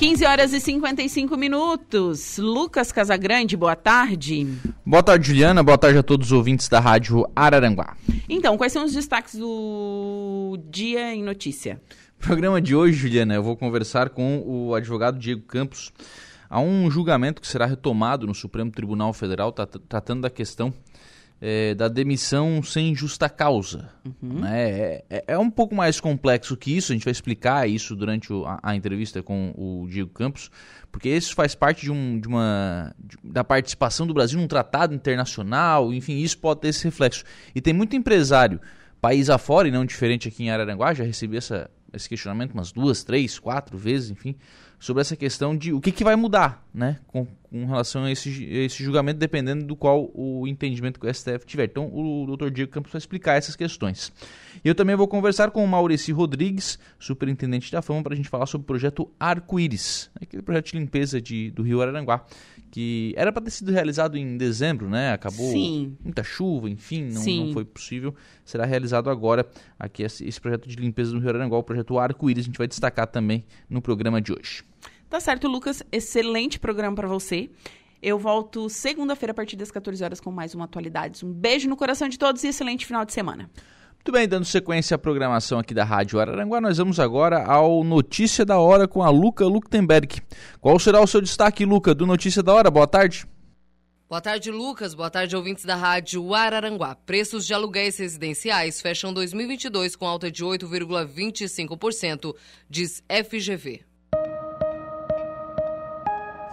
15 horas e 55 minutos. Lucas Casagrande, boa tarde. Boa tarde, Juliana. Boa tarde a todos os ouvintes da Rádio Araranguá. Então, quais são os destaques do Dia em Notícia? programa de hoje, Juliana, eu vou conversar com o advogado Diego Campos. Há um julgamento que será retomado no Supremo Tribunal Federal tratando da questão é, da demissão sem justa causa. Uhum. Né? É, é, é, um pouco mais complexo que isso, a gente vai explicar isso durante o, a, a, entrevista com o Diego Campos, porque isso faz parte de, um, de uma de, da participação do Brasil num tratado internacional, enfim, isso pode ter esse reflexo. E tem muito empresário, país afora, e não diferente aqui em Araranguá, já recebi essa, esse questionamento umas duas, três, quatro vezes, enfim, sobre essa questão de o que, que vai mudar né, com, com relação a esse, esse julgamento, dependendo do qual o entendimento que o STF tiver. Então, o doutor Diego Campos vai explicar essas questões. E eu também vou conversar com o Maurici Rodrigues, superintendente da FAMA, para a gente falar sobre o projeto Arco-Íris, aquele projeto de limpeza de, do Rio Araranguá, que era para ter sido realizado em dezembro, né? Acabou Sim. muita chuva, enfim, não, não, foi possível. Será realizado agora aqui esse, esse projeto de limpeza do Rio Araranguá, o projeto Arco-Íris, a gente vai destacar também no programa de hoje. Tá certo, Lucas. Excelente programa para você. Eu volto segunda-feira a partir das 14 horas com mais uma atualidades. Um beijo no coração de todos e excelente final de semana. Muito bem, dando sequência à programação aqui da Rádio Araranguá, nós vamos agora ao Notícia da Hora com a Luca Luktenberg. Qual será o seu destaque, Luca, do Notícia da Hora? Boa tarde. Boa tarde, Lucas. Boa tarde, ouvintes da Rádio Araranguá. Preços de aluguéis residenciais fecham 2022 com alta de 8,25%, diz FGV.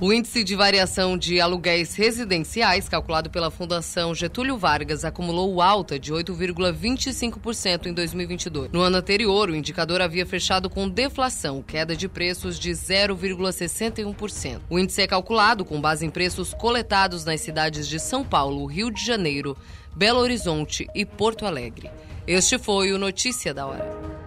O índice de variação de aluguéis residenciais, calculado pela Fundação Getúlio Vargas, acumulou alta de 8,25% em 2022. No ano anterior, o indicador havia fechado com deflação, queda de preços de 0,61%. O índice é calculado com base em preços coletados nas cidades de São Paulo, Rio de Janeiro, Belo Horizonte e Porto Alegre. Este foi o Notícia da Hora.